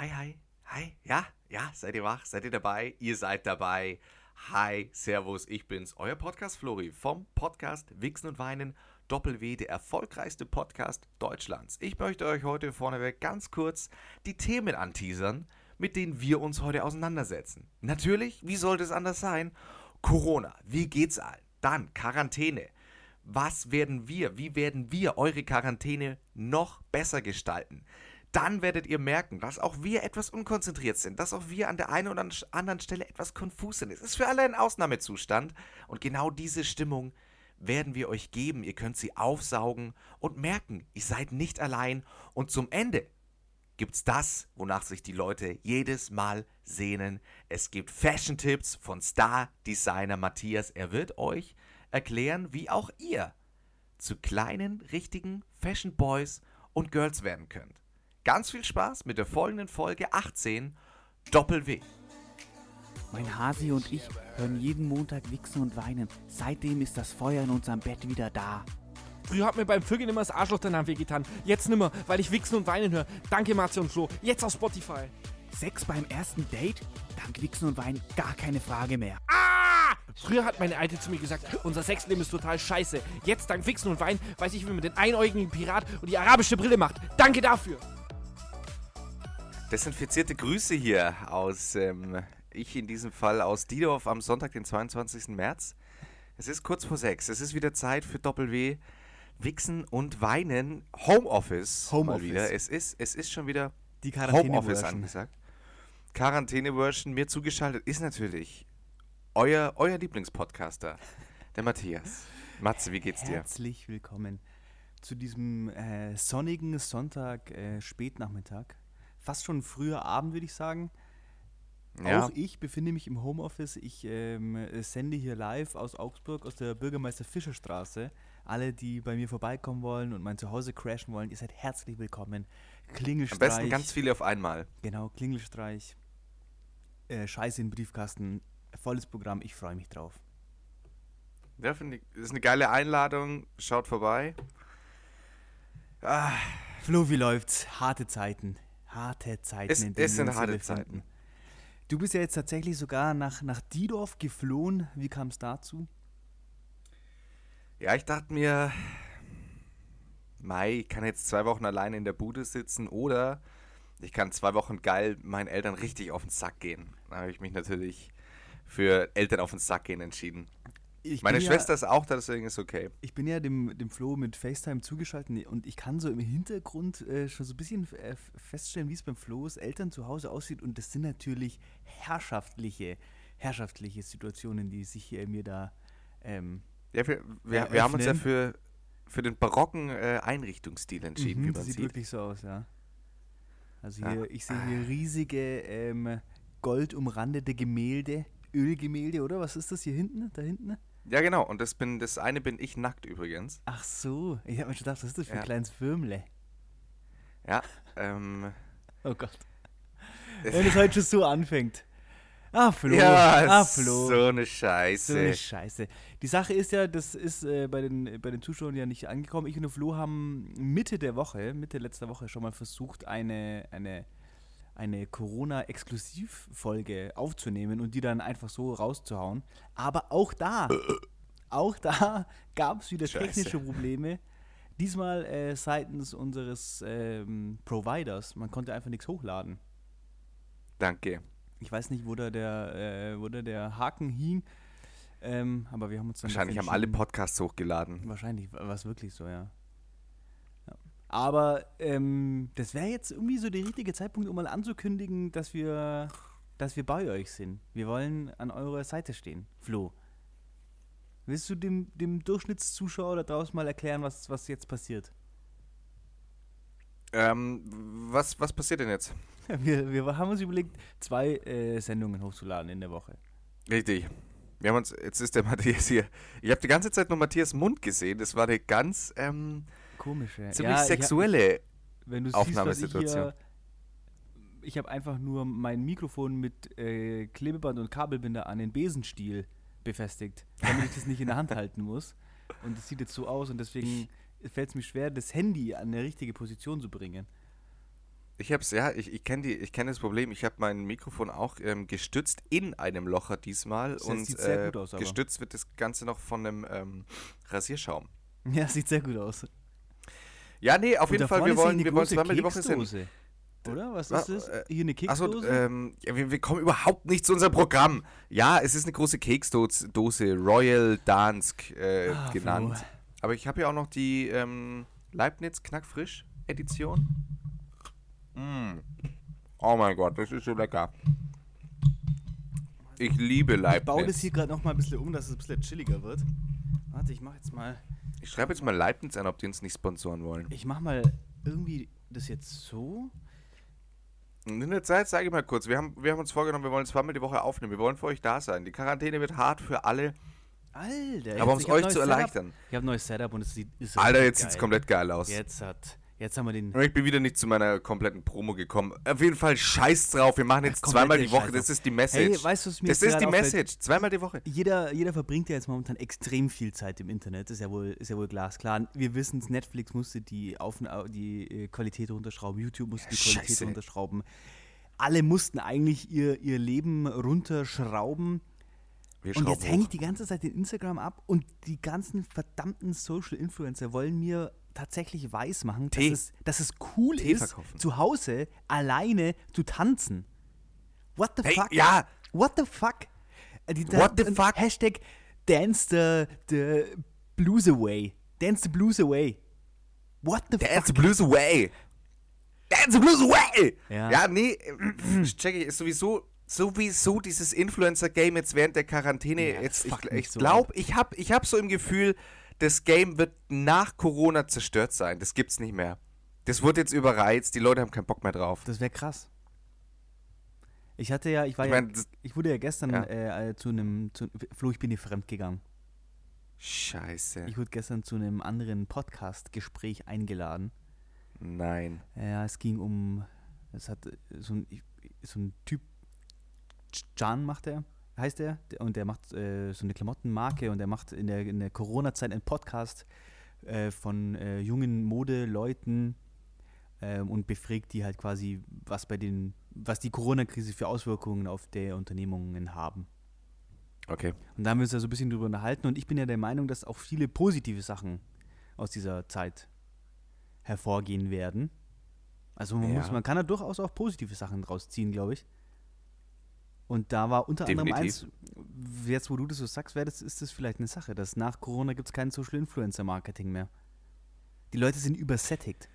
Hi, hi, hi. Ja, ja, seid ihr wach? Seid ihr dabei? Ihr seid dabei. Hi, Servus, ich bin's, euer Podcast Flori vom Podcast Wichsen und Weinen. Doppel-W, der erfolgreichste Podcast Deutschlands. Ich möchte euch heute vorneweg ganz kurz die Themen anteasern, mit denen wir uns heute auseinandersetzen. Natürlich, wie sollte es anders sein? Corona, wie geht's allen? Dann Quarantäne. Was werden wir, wie werden wir eure Quarantäne noch besser gestalten? Dann werdet ihr merken, dass auch wir etwas unkonzentriert sind, dass auch wir an der einen oder anderen Stelle etwas konfus sind. Es ist für alle ein Ausnahmezustand und genau diese Stimmung werden wir euch geben. Ihr könnt sie aufsaugen und merken, ihr seid nicht allein und zum Ende gibt's das, wonach sich die Leute jedes Mal sehnen. Es gibt Fashion-Tipps von Star-Designer Matthias. Er wird euch erklären, wie auch ihr zu kleinen, richtigen Fashion Boys und Girls werden könnt. Ganz viel Spaß mit der folgenden Folge 18 Doppel-W. Mein Hasi und ich hören jeden Montag wichsen und weinen. Seitdem ist das Feuer in unserem Bett wieder da. Früher hat mir beim Vögeln immer das Arschloch danach wehgetan. Jetzt nimmer, weil ich Wichsen und Weinen höre. Danke, Matze und Flo. Jetzt auf Spotify. Sex beim ersten Date? Dank Wichsen und Weinen gar keine Frage mehr. Ah! Früher hat meine Alte zu mir gesagt, unser Sexleben ist total scheiße. Jetzt dank Wichsen und Weinen weiß ich, wie man den einäugigen Pirat und die arabische Brille macht. Danke dafür. Desinfizierte Grüße hier aus, ähm, ich in diesem Fall aus Diedorf am Sonntag, den 22. März. Es ist kurz vor sechs. Es ist wieder Zeit für Doppel-W. Wichsen und Weinen. Homeoffice. Homeoffice. Wieder. Es ist, es ist schon wieder Die Homeoffice Quarantäne-Version. angesagt. Quarantäne-Version. Mir zugeschaltet ist natürlich euer, euer Lieblingspodcaster, der Matthias. Matze, wie geht's dir? Herzlich willkommen zu diesem äh, sonnigen Sonntag, äh, Spätnachmittag. Fast schon früher Abend, würde ich sagen. Ja, Auch ich befinde mich im Homeoffice. Ich ähm, äh, sende hier live aus Augsburg, aus der Bürgermeister Fischer Straße. Alle, die bei mir vorbeikommen wollen und mein Zuhause crashen wollen, ihr seid herzlich willkommen. am Klingelstreich. besten ganz viele auf einmal. Genau, Klingelstreich. Äh, Scheiße in den Briefkasten. Volles Programm. Ich freue mich drauf. Ja, finde ich, ist eine geile Einladung. Schaut vorbei. Ah, Flo, wie läuft's? Harte Zeiten. Harte Zeiten, Es- in denen es sind wir uns harte befinden. Zeiten. Du bist ja jetzt tatsächlich sogar nach, nach Diedorf geflohen. Wie kam es dazu? Ja, ich dachte mir, Mai, ich kann jetzt zwei Wochen alleine in der Bude sitzen oder ich kann zwei Wochen geil meinen Eltern richtig auf den Sack gehen. Da habe ich mich natürlich für Eltern auf den Sack gehen entschieden. Ich Meine Schwester Ja, ist auch da, deswegen ist okay. ich bin ja dem, dem Flo mit FaceTime zugeschaltet und ich kann so im Hintergrund äh, schon so ein bisschen äh, feststellen, wie es beim Flo's Eltern zu Hause aussieht. Und das sind natürlich herrschaftliche, herrschaftliche Situationen, die sich hier mir da. Ähm, Ja, wir, wir, wir haben uns ja für, für den barocken äh, Einrichtungsstil entschieden, mhm, wie das man sieht sieht. wirklich so aus, ja. Also Ja. hier, ich sehe hier riesige ähm, goldumrandete Gemälde, Ölgemälde, oder? Was ist das hier hinten? Da hinten? Ja, genau. Und das, bin, das eine bin ich nackt übrigens. Ach so, ich habe mir schon gedacht, was ist das für ein Ja. kleines Würmle? Ja, ähm. Oh Gott. Wenn es heute schon so anfängt. Ah, Flo. ja, ah, Flo. so eine So Scheiße. eine Scheiße. Die Sache ist ja, das ist äh, bei, den, bei den Zuschauern ja nicht angekommen. Ich und Flo haben Mitte der Woche, Mitte letzter Woche schon mal versucht, eine, eine, eine Corona-Exklusivfolge aufzunehmen und die dann einfach so rauszuhauen. Aber auch da, auch da gab es wieder Scheiße. technische Probleme. Diesmal äh, seitens unseres ähm, Providers. Man konnte einfach nichts hochladen. Danke. Ich weiß nicht, wo da der, äh, wo da der Haken hing. Ähm, aber wir haben uns dann Wahrscheinlich haben alle Podcasts hochgeladen. Wahrscheinlich war es wirklich so, ja. Aber ähm, das wäre jetzt irgendwie so der richtige Zeitpunkt, um mal anzukündigen, dass wir, dass wir bei euch sind. Wir wollen an eurer Seite stehen. Flo. Willst du dem, dem Durchschnittszuschauer da draußen mal erklären, was, was jetzt passiert? Ähm, was, was passiert denn jetzt? Wir, wir haben uns überlegt, zwei äh, Sendungen hochzuladen in der Woche. Richtig. Wir haben uns, jetzt ist der Matthias hier. Ich habe die ganze Zeit nur Matthias Mund gesehen. Das war eine ganz ähm, Komische. ziemlich Ja, ich hab- sexuelle. Wenn du Aufnahmesituation. Siehst, ich habe einfach nur mein Mikrofon mit äh, Klebeband und Kabelbinder an den Besenstiel befestigt, damit ich das nicht in der Hand halten muss. Und das sieht jetzt so aus und deswegen fällt es mir schwer, das Handy an eine richtige Position zu bringen. Ich hab's, ja, ich, ich kenne kenn das Problem. Ich habe mein Mikrofon auch ähm, gestützt in einem Locher diesmal. Das und sieht sehr äh, gut aus, aber. gestützt wird das Ganze noch von einem ähm, Rasierschaum. Ja, sieht sehr gut aus. Ja, nee, auf Und jeden Fall, wir wollen, wir wollen zweimal die Woche. Keksdose. Oder? Was Wa- ist das? äh, Hier eine Achso, Keksdose? ähm, ja, wir, wir kommen überhaupt nicht zu unserem Programm. Ja, es ist eine große Keksdose, Dose, Royal Dansk äh, Ah, genannt. Flo. Aber ich habe ja auch noch die ähm, Leibniz Knackfrisch Edition. Mm. Oh mein Gott, das ist so lecker. Ich liebe ich baue das Leibniz. hier gerade noch mal ein bisschen um, dass es ein bisschen chilliger wird. Warte, ich mach jetzt mal. Ich schreibe jetzt mal Leibniz an, ob die uns nicht sponsoren wollen. Ich mach mal irgendwie das jetzt so. Und in der Zeit sage ich mal kurz, wir haben, wir haben uns vorgenommen, wir wollen zweimal die Woche aufnehmen. Wir wollen für euch da sein. Die Quarantäne wird hart für alle, Alter, aber um es euch zu Setup. erleichtern. Ich habe ein neues Setup und es sieht. Ist Alter, jetzt sieht es komplett geil aus. Jetzt hat. Jetzt haben wir den. Ich bin wieder nicht zu meiner kompletten Promo gekommen. Auf jeden Fall scheiß drauf. Wir machen jetzt komplette zweimal die Woche. Scheiß Das ist die Message. Hey, weißt du, was mir das ist die? Message. Zweimal die Woche. Jeder, jeder verbringt ja jetzt momentan extrem viel Zeit im Internet, ist ja wohl, ist ja wohl glasklar. Wir wissen es, Netflix musste die, Aufna die äh, Qualität runterschrauben, YouTube musste die Qualität Scheiße. runterschrauben. Alle mussten eigentlich ihr, ihr Leben runterschrauben. Wir Und jetzt hänge ich die ganze Zeit in Instagram ab und die ganzen verdammten Social Influencer wollen mir tatsächlich weismachen, dass es, dass es cool Tee ist, verkaufen. zu Hause alleine zu tanzen. What the Hey, fuck? ja. What the fuck? Äh, What the fuck? Hashtag dance the, the blues away. Dance the blues away. What the Dance the fuck? blues away. Dance the blues away. Ja. Ja, nee, check ich, ist sowieso sowieso dieses Influencer-Game jetzt während der Quarantäne. Ja, jetzt, ich ich so glaube, ich habe ich hab so im Gefühl, das Game wird nach Corona zerstört sein. Das gibt's nicht mehr. Das wurde jetzt überreizt, die Leute haben keinen Bock mehr drauf. Das wäre krass. Ich hatte ja, ich war Ich ja, mein, das- ich wurde ja gestern Ja. Äh, äh, zu einem, Flo, ich bin dir fremd gegangen. Scheiße. Ich wurde gestern zu einem anderen Podcast-Gespräch eingeladen. Nein. Ja, es ging um, es hat äh, so ein, so ein Typ, Can macht er, heißt er, und der macht äh, so eine Klamottenmarke und er macht in der, in der Corona-Zeit einen Podcast äh, von äh, jungen Modeleuten ähm, und befragt die halt quasi, was bei den, was die Corona-Krise für Auswirkungen auf der Unternehmungen haben. Okay. Und da haben wir uns ja so ein bisschen drüber unterhalten und ich bin ja der Meinung, dass auch viele positive Sachen aus dieser Zeit hervorgehen werden. Also man, muss, Ja. man kann da durchaus auch positive Sachen draus ziehen, glaube ich. Und da war unter anderem eins, Definitiv. jetzt wo du das so sagst, wäre das, ist das vielleicht eine Sache, dass nach Corona gibt es kein Social Influencer Marketing mehr. Die Leute sind übersättigt.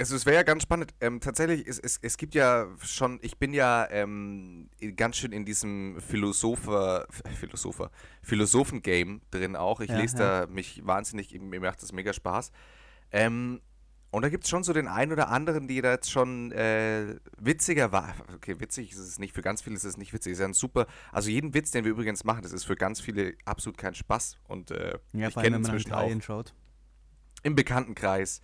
Also es wäre ja ganz spannend. Ähm, tatsächlich, es, es, es gibt ja schon, ich bin ja ähm, ganz schön in diesem Philosopher, Philosopher, Philosophen-Game drin auch. Ich Ja, lese ja. da mich wahnsinnig, mir macht das mega Spaß. Ähm, und da gibt es schon so den einen oder anderen, die da jetzt schon äh, witziger war. Okay, witzig ist es nicht, für ganz viele ist es nicht witzig. Es ist ja ein super, also jeden Witz, den wir übrigens machen, das ist für ganz viele absolut kein Spaß. Und äh, Ja, ich kenne inzwischen auch schaut. im Bekanntenkreis.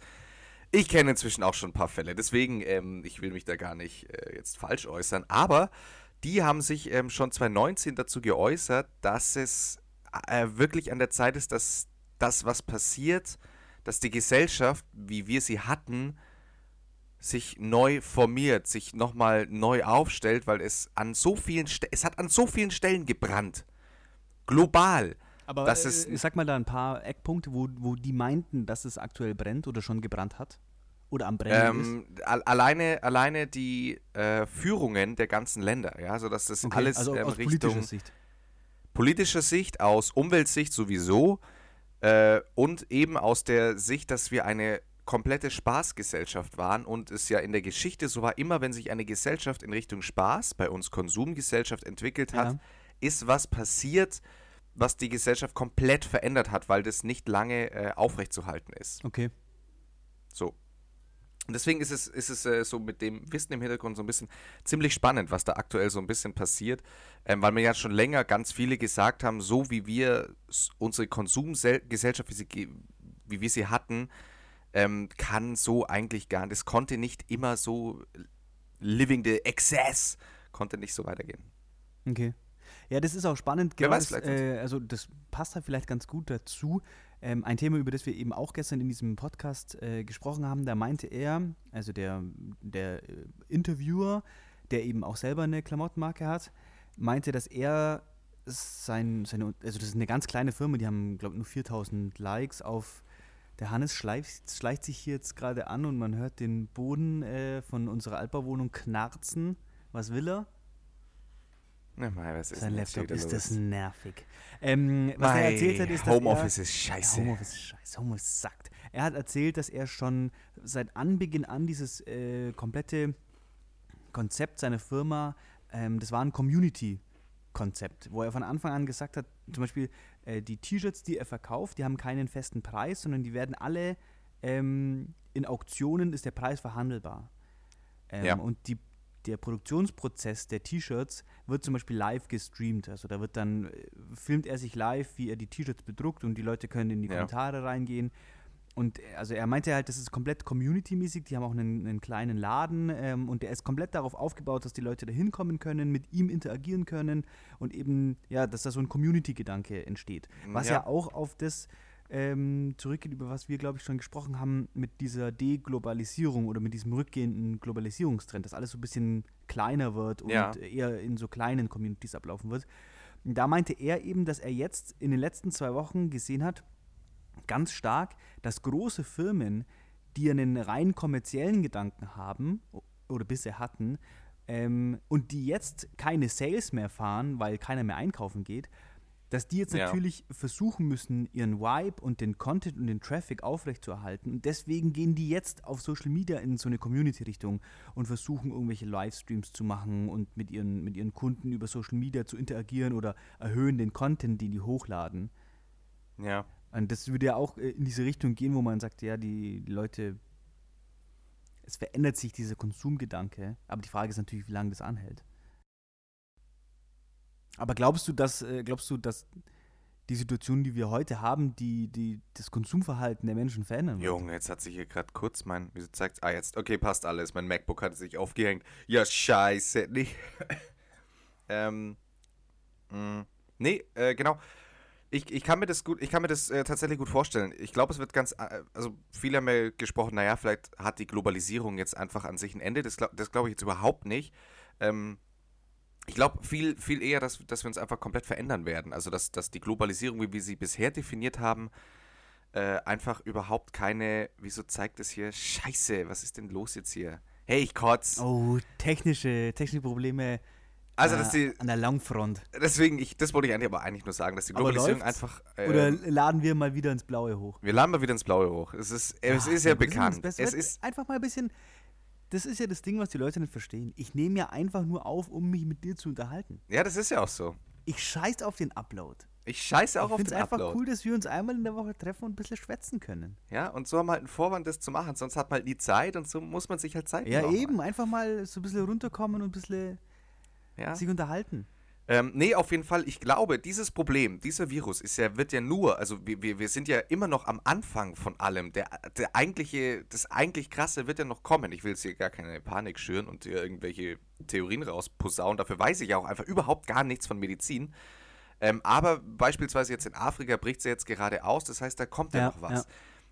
Ich kenne inzwischen auch schon ein paar Fälle, deswegen, ähm, ich will mich da gar nicht äh, jetzt falsch äußern, aber die haben sich ähm, schon 2019 dazu geäußert, dass es äh, wirklich an der Zeit ist, dass das, was passiert, dass die Gesellschaft, wie wir sie hatten, sich neu formiert, sich nochmal neu aufstellt, weil es an so vielen Ste es hat an so vielen Stellen gebrannt. Global. Aber Das äh, ist- sag mal da ein paar Eckpunkte, wo, wo die meinten, dass es aktuell brennt oder schon gebrannt hat. Oder am Brennen ist. Ähm, al alleine, alleine die äh, Führungen der ganzen Länder, ja, so dass das Okay, alles also ähm, aus Richtung politischer Sicht. politischer Sicht, aus Umweltsicht sowieso äh, und eben aus der Sicht, dass wir eine komplette Spaßgesellschaft waren und es ja in der Geschichte so war, immer wenn sich eine Gesellschaft in Richtung Spaß, bei uns Konsumgesellschaft entwickelt hat, Ja. ist was passiert, was die Gesellschaft komplett verändert hat, weil das nicht lange äh, aufrechtzuerhalten ist. Okay. So. Und deswegen ist es, ist es äh, so mit dem Wissen im Hintergrund so ein bisschen ziemlich spannend, was da aktuell so ein bisschen passiert, ähm, weil mir ja schon länger ganz viele gesagt haben, so wie wir unsere Konsumgesellschaft, wie, sie wie wir sie hatten, ähm, kann so eigentlich gar nicht, es konnte nicht immer so living the excess, konnte nicht so weitergehen. Okay. Ja, das ist auch spannend. Genau das, äh, also das passt halt vielleicht ganz gut dazu. Ähm, ein Thema, über das wir eben auch gestern in diesem Podcast äh, gesprochen haben, da meinte er, also der, der äh, Interviewer, der eben auch selber eine Klamottenmarke hat, meinte, dass er sein, seine, also das ist eine ganz kleine Firma, die haben, glaube ich, nur 4000 Likes auf. Der Hannes schleicht, schleicht sich hier jetzt gerade an und man hört den Boden äh, von unserer Altbauwohnung knarzen. Was will er? Mal, was ist Sein Laptop ist das nervig. Ähm, was er Mei, erzählt hat, ist, dass Homeoffice er, ist scheiße. Homeoffice ist scheiße. Homeoffice sagt. Er hat erzählt, dass er schon seit Anbeginn an dieses äh, komplette Konzept seiner Firma, ähm, das war ein Community-Konzept, wo er von Anfang an gesagt hat, zum Beispiel äh, die T-Shirts, die er verkauft, die haben keinen festen Preis, sondern die werden alle ähm, in Auktionen ist der Preis verhandelbar. Ähm, Ja. Und die, der Produktionsprozess der T-Shirts wird zum Beispiel live gestreamt. Also da wird dann, äh, filmt er sich live, wie er die T-Shirts bedruckt und die Leute können in die Ja. Kommentare reingehen. Und äh, also er meinte halt, das ist komplett community-mäßig, die haben auch einen, einen kleinen Laden ähm, und der ist komplett darauf aufgebaut, dass die Leute da hinkommen können, mit ihm interagieren können und eben, ja, dass da so ein Community-Gedanke entsteht. Was ja. Ja. auch auf das ähm, zurückgeht, über was wir, glaube ich, schon gesprochen haben, mit dieser Deglobalisierung oder mit diesem rückgehenden Globalisierungstrend, dass alles so ein bisschen kleiner wird und Ja. eher in so kleinen Communities ablaufen wird. Da meinte er eben, dass er jetzt in den letzten zwei Wochen gesehen hat, ganz stark, dass große Firmen, die einen rein kommerziellen Gedanken haben oder bisher hatten ähm, und die jetzt keine Sales mehr fahren, weil keiner mehr einkaufen geht, dass die jetzt Ja. natürlich versuchen müssen, ihren Vibe und den Content und den Traffic aufrechtzuerhalten. Und deswegen gehen die jetzt auf Social Media in so eine Community-Richtung und versuchen, irgendwelche Livestreams zu machen und mit ihren, mit ihren Kunden über Social Media zu interagieren oder erhöhen den Content, den die hochladen. Ja. Und das würde ja auch äh, in diese Richtung gehen, wo man sagt, ja, die Leute, es verändert sich dieser Konsumgedanke, aber die Frage ist natürlich, wie lange das anhält. Aber glaubst du, dass, äh, glaubst du, dass die Situation, die wir heute haben, die, die das Konsumverhalten der Menschen verändern wird? Junge, jetzt hat sich hier gerade kurz mein. Wieso zeigt Ah, jetzt. Okay, passt alles. Mein MacBook hat sich aufgehängt. Ja, scheiße. Nee. ähm. Mh, nee, äh, genau. Ich, ich kann mir das gut, ich kann mir das äh, tatsächlich gut vorstellen. Ich glaube, es wird ganz, äh, also viele haben ja gesprochen, naja, vielleicht hat die Globalisierung jetzt einfach an sich ein Ende. Das glaube das glaub ich jetzt überhaupt nicht. Ähm, ich glaube viel, viel eher, dass, dass wir uns einfach komplett verändern werden. Also, dass, dass die Globalisierung, wie wir sie bisher definiert haben, äh, einfach überhaupt keine. Wieso zeigt es hier? Scheiße, was ist denn los jetzt hier? Hey, ich kotz. Oh, technische, technische Probleme also, äh, dass die. an der Langfront. Deswegen, ich, das wollte ich eigentlich aber eigentlich nur sagen, dass die Globalisierung einfach. äh, Oder laden wir mal wieder ins Blaue hoch? wir laden mal wieder ins Blaue hoch. Es ist, es Ah, ist ja bekannt. es ist. einfach mal ein bisschen. Das ist ja das Ding, was die Leute nicht verstehen. Ich nehme ja einfach nur auf, um mich mit dir zu unterhalten. Ja, das ist ja auch so. Ich scheiß auf den Upload. Ich scheiße auch ich auf finde den es einfach Upload. cool, dass wir uns einmal in der Woche treffen und ein bisschen schwätzen können. Ja, und so haben wir halt einen Vorwand, das zu machen. Sonst hat man halt nie Zeit und so muss man sich halt Zeit Ja, nehmen. eben. Einfach mal so ein bisschen runterkommen und ein bisschen Ja. sich unterhalten. Ähm, nee, auf jeden Fall, ich glaube, dieses Problem, dieser Virus ist ja, wird ja nur, also wir, wir, sind ja immer noch am Anfang von allem. Der, der eigentliche, das eigentlich Krasse wird ja noch kommen. Ich will jetzt hier gar keine Panik schüren und hier irgendwelche Theorien rausposaunen. Dafür weiß ich ja auch einfach überhaupt gar nichts von Medizin. Ähm, aber beispielsweise jetzt in Afrika bricht es ja jetzt gerade aus, das heißt, da kommt ja, Ja, noch was. ja.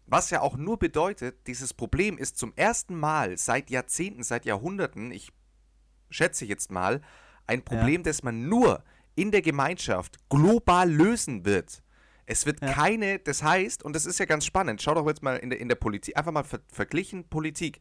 Was ja auch nur bedeutet, dieses Problem ist zum ersten Mal seit Jahrzehnten, seit Jahrhunderten, ich schätze jetzt mal, ein Problem, das man nur in der Gemeinschaft global lösen wird. Es wird Ja. keine, das heißt, und das ist ja ganz spannend, schau doch jetzt mal in der, in der Politik, einfach mal ver verglichen Politik.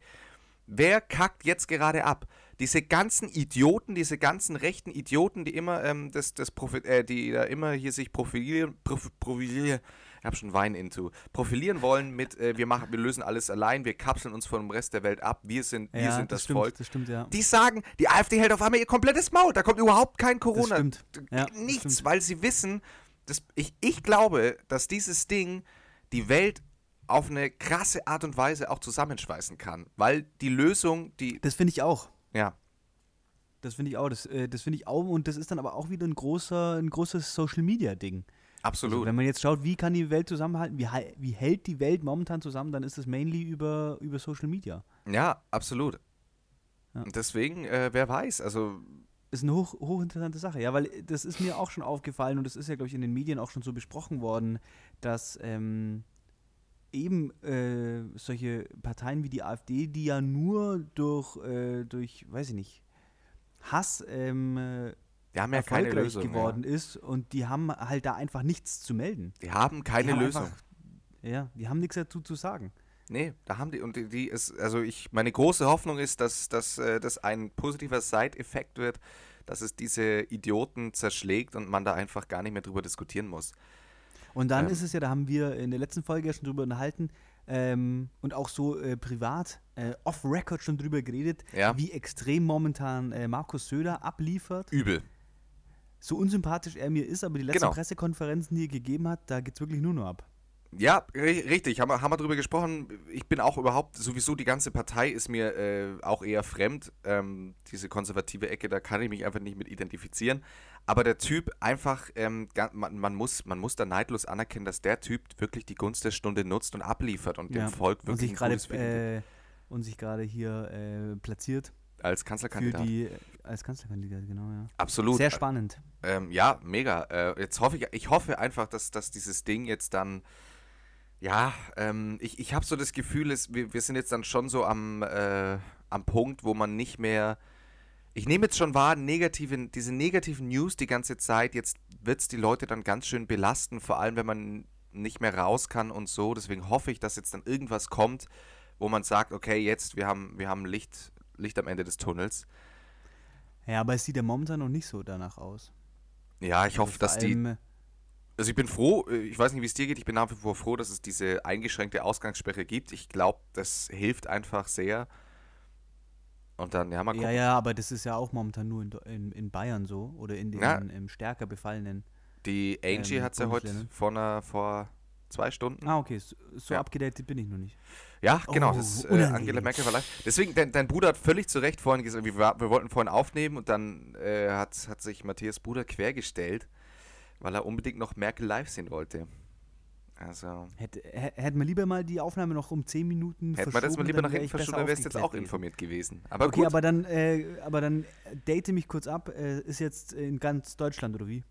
Wer kackt jetzt gerade ab? Diese ganzen Idioten, diese ganzen rechten Idioten, die immer ähm, das, das Profi äh, die da immer hier sich profilieren, prof profilieren, ich hab schon Wein into, profilieren wollen mit, äh, wir machen, wir lösen alles allein, wir kapseln uns vom Rest der Welt ab, wir sind, wir sind das, stimmt, Volk. das stimmt, ja. Die sagen, die AfD hält auf einmal ihr komplettes Maul. Da kommt überhaupt kein Corona. Ja, das Nichts, weil sie wissen, dass ich, ich glaube, dass dieses Ding die Welt auf eine krasse Art und Weise auch zusammenschweißen kann. Weil die Lösung, die. Das finde ich auch. Ja. Das finde ich auch. Das, äh, das finde ich auch. Und das ist dann aber auch wieder ein, großer, ein großes Social-Media-Ding. Absolut. Also, wenn man jetzt schaut, wie kann die Welt zusammenhalten, wie, wie hält die Welt momentan zusammen, dann ist es mainly über, über Social Media. ja, absolut. Ja. Deswegen, äh, wer weiß, also ist eine hoch, hochinteressante Sache, ja, weil das ist mir auch schon aufgefallen und das ist ja, glaube ich, in den Medien auch schon so besprochen worden, dass ähm, eben äh, solche Parteien wie die AfD, die ja nur durch, äh, durch weiß ich nicht, Hass ähm, äh, Die haben ja keine erfolgreich Lösung. geworden ist und die haben halt da einfach nichts zu melden. Ja. Die haben keine die haben Lösung. Einfach, ja, die haben nichts dazu zu sagen. Nee, da haben die und die, die ist, also ich, meine große Hoffnung ist, dass, dass äh, das ein positiver Side-Effekt wird, dass es diese Idioten zerschlägt und man da einfach gar nicht mehr drüber diskutieren muss. Und dann Ähm. ist es ja, da haben wir in der letzten Folge ja schon drüber unterhalten ähm, und auch so äh, privat, äh, off-Record schon drüber geredet, Ja. wie extrem momentan äh, Markus Söder abliefert. Übel. So unsympathisch er mir ist, aber die letzten Genau. Pressekonferenzen, die er gegeben hat, da geht es wirklich nur noch ab. Ja, ri- richtig, haben wir, haben wir drüber gesprochen. Ich bin auch überhaupt, sowieso die ganze Partei ist mir äh, auch eher fremd. Ähm, diese konservative Ecke, da kann ich mich einfach nicht mit identifizieren. Aber der Typ einfach, ähm, man, man, muss, man muss da neidlos anerkennen, dass der Typ wirklich die Gunst der Stunde nutzt und abliefert und Ja. dem Volk Und wirklich sich ein gerade äh, und sich gerade hier äh, platziert als für Kanzlerkandidat. die als Kanzlerkandidat, genau, ja. Absolut. Sehr spannend. Ähm, ja, mega. Äh, jetzt hoffe ich, ich hoffe einfach, dass, dass dieses Ding jetzt dann, ja, ähm, ich, ich habe so das Gefühl, es, wir, wir sind jetzt dann schon so am, äh, am Punkt, wo man nicht mehr, ich nehme jetzt schon wahr, negative, diese negativen News die ganze Zeit, jetzt wird es die Leute dann ganz schön belasten, vor allem wenn man nicht mehr raus kann und so. Deswegen hoffe ich, dass jetzt dann irgendwas kommt, wo man sagt, okay, jetzt, wir haben, wir haben Licht, Licht am Ende des Tunnels. Ja, aber es sieht ja momentan noch nicht so danach aus. Ja, ich Also hoffe, dass die, allem, Also ich bin froh, äh, ich weiß nicht, wie es dir geht, ich bin nach wie vor froh, dass es diese eingeschränkte Ausgangssperre gibt. Ich glaube, das hilft einfach sehr. Und dann, ja, mal Ja, gucken. ja, aber das ist ja auch momentan nur in, in, in Bayern so oder in den Ja. ähm, stärker befallenen. Die Angie ähm, hat es ja heute vor, einer, vor zwei Stunden. Ah, okay, so, so Ja. abgedatet bin ich noch nicht. Ja, genau, Oh, das äh, unangenehm. Angela Merkel war live. Deswegen, dein, dein Bruder hat völlig zu Recht vorhin gesagt, wir, wir wollten vorhin aufnehmen und dann äh, hat, hat sich Matthias Bruder quergestellt, weil er unbedingt noch Merkel live sehen wollte. Also, Hätte, hä- hätten wir lieber mal die Aufnahme noch um 10 Minuten hätten wir das mal lieber nach hinten verschoben, dann wärst du jetzt auch informiert gewesen. Aber okay, gut. aber dann, äh, aber dann äh, date mich kurz ab. Äh, ist jetzt in ganz Deutschland oder wie?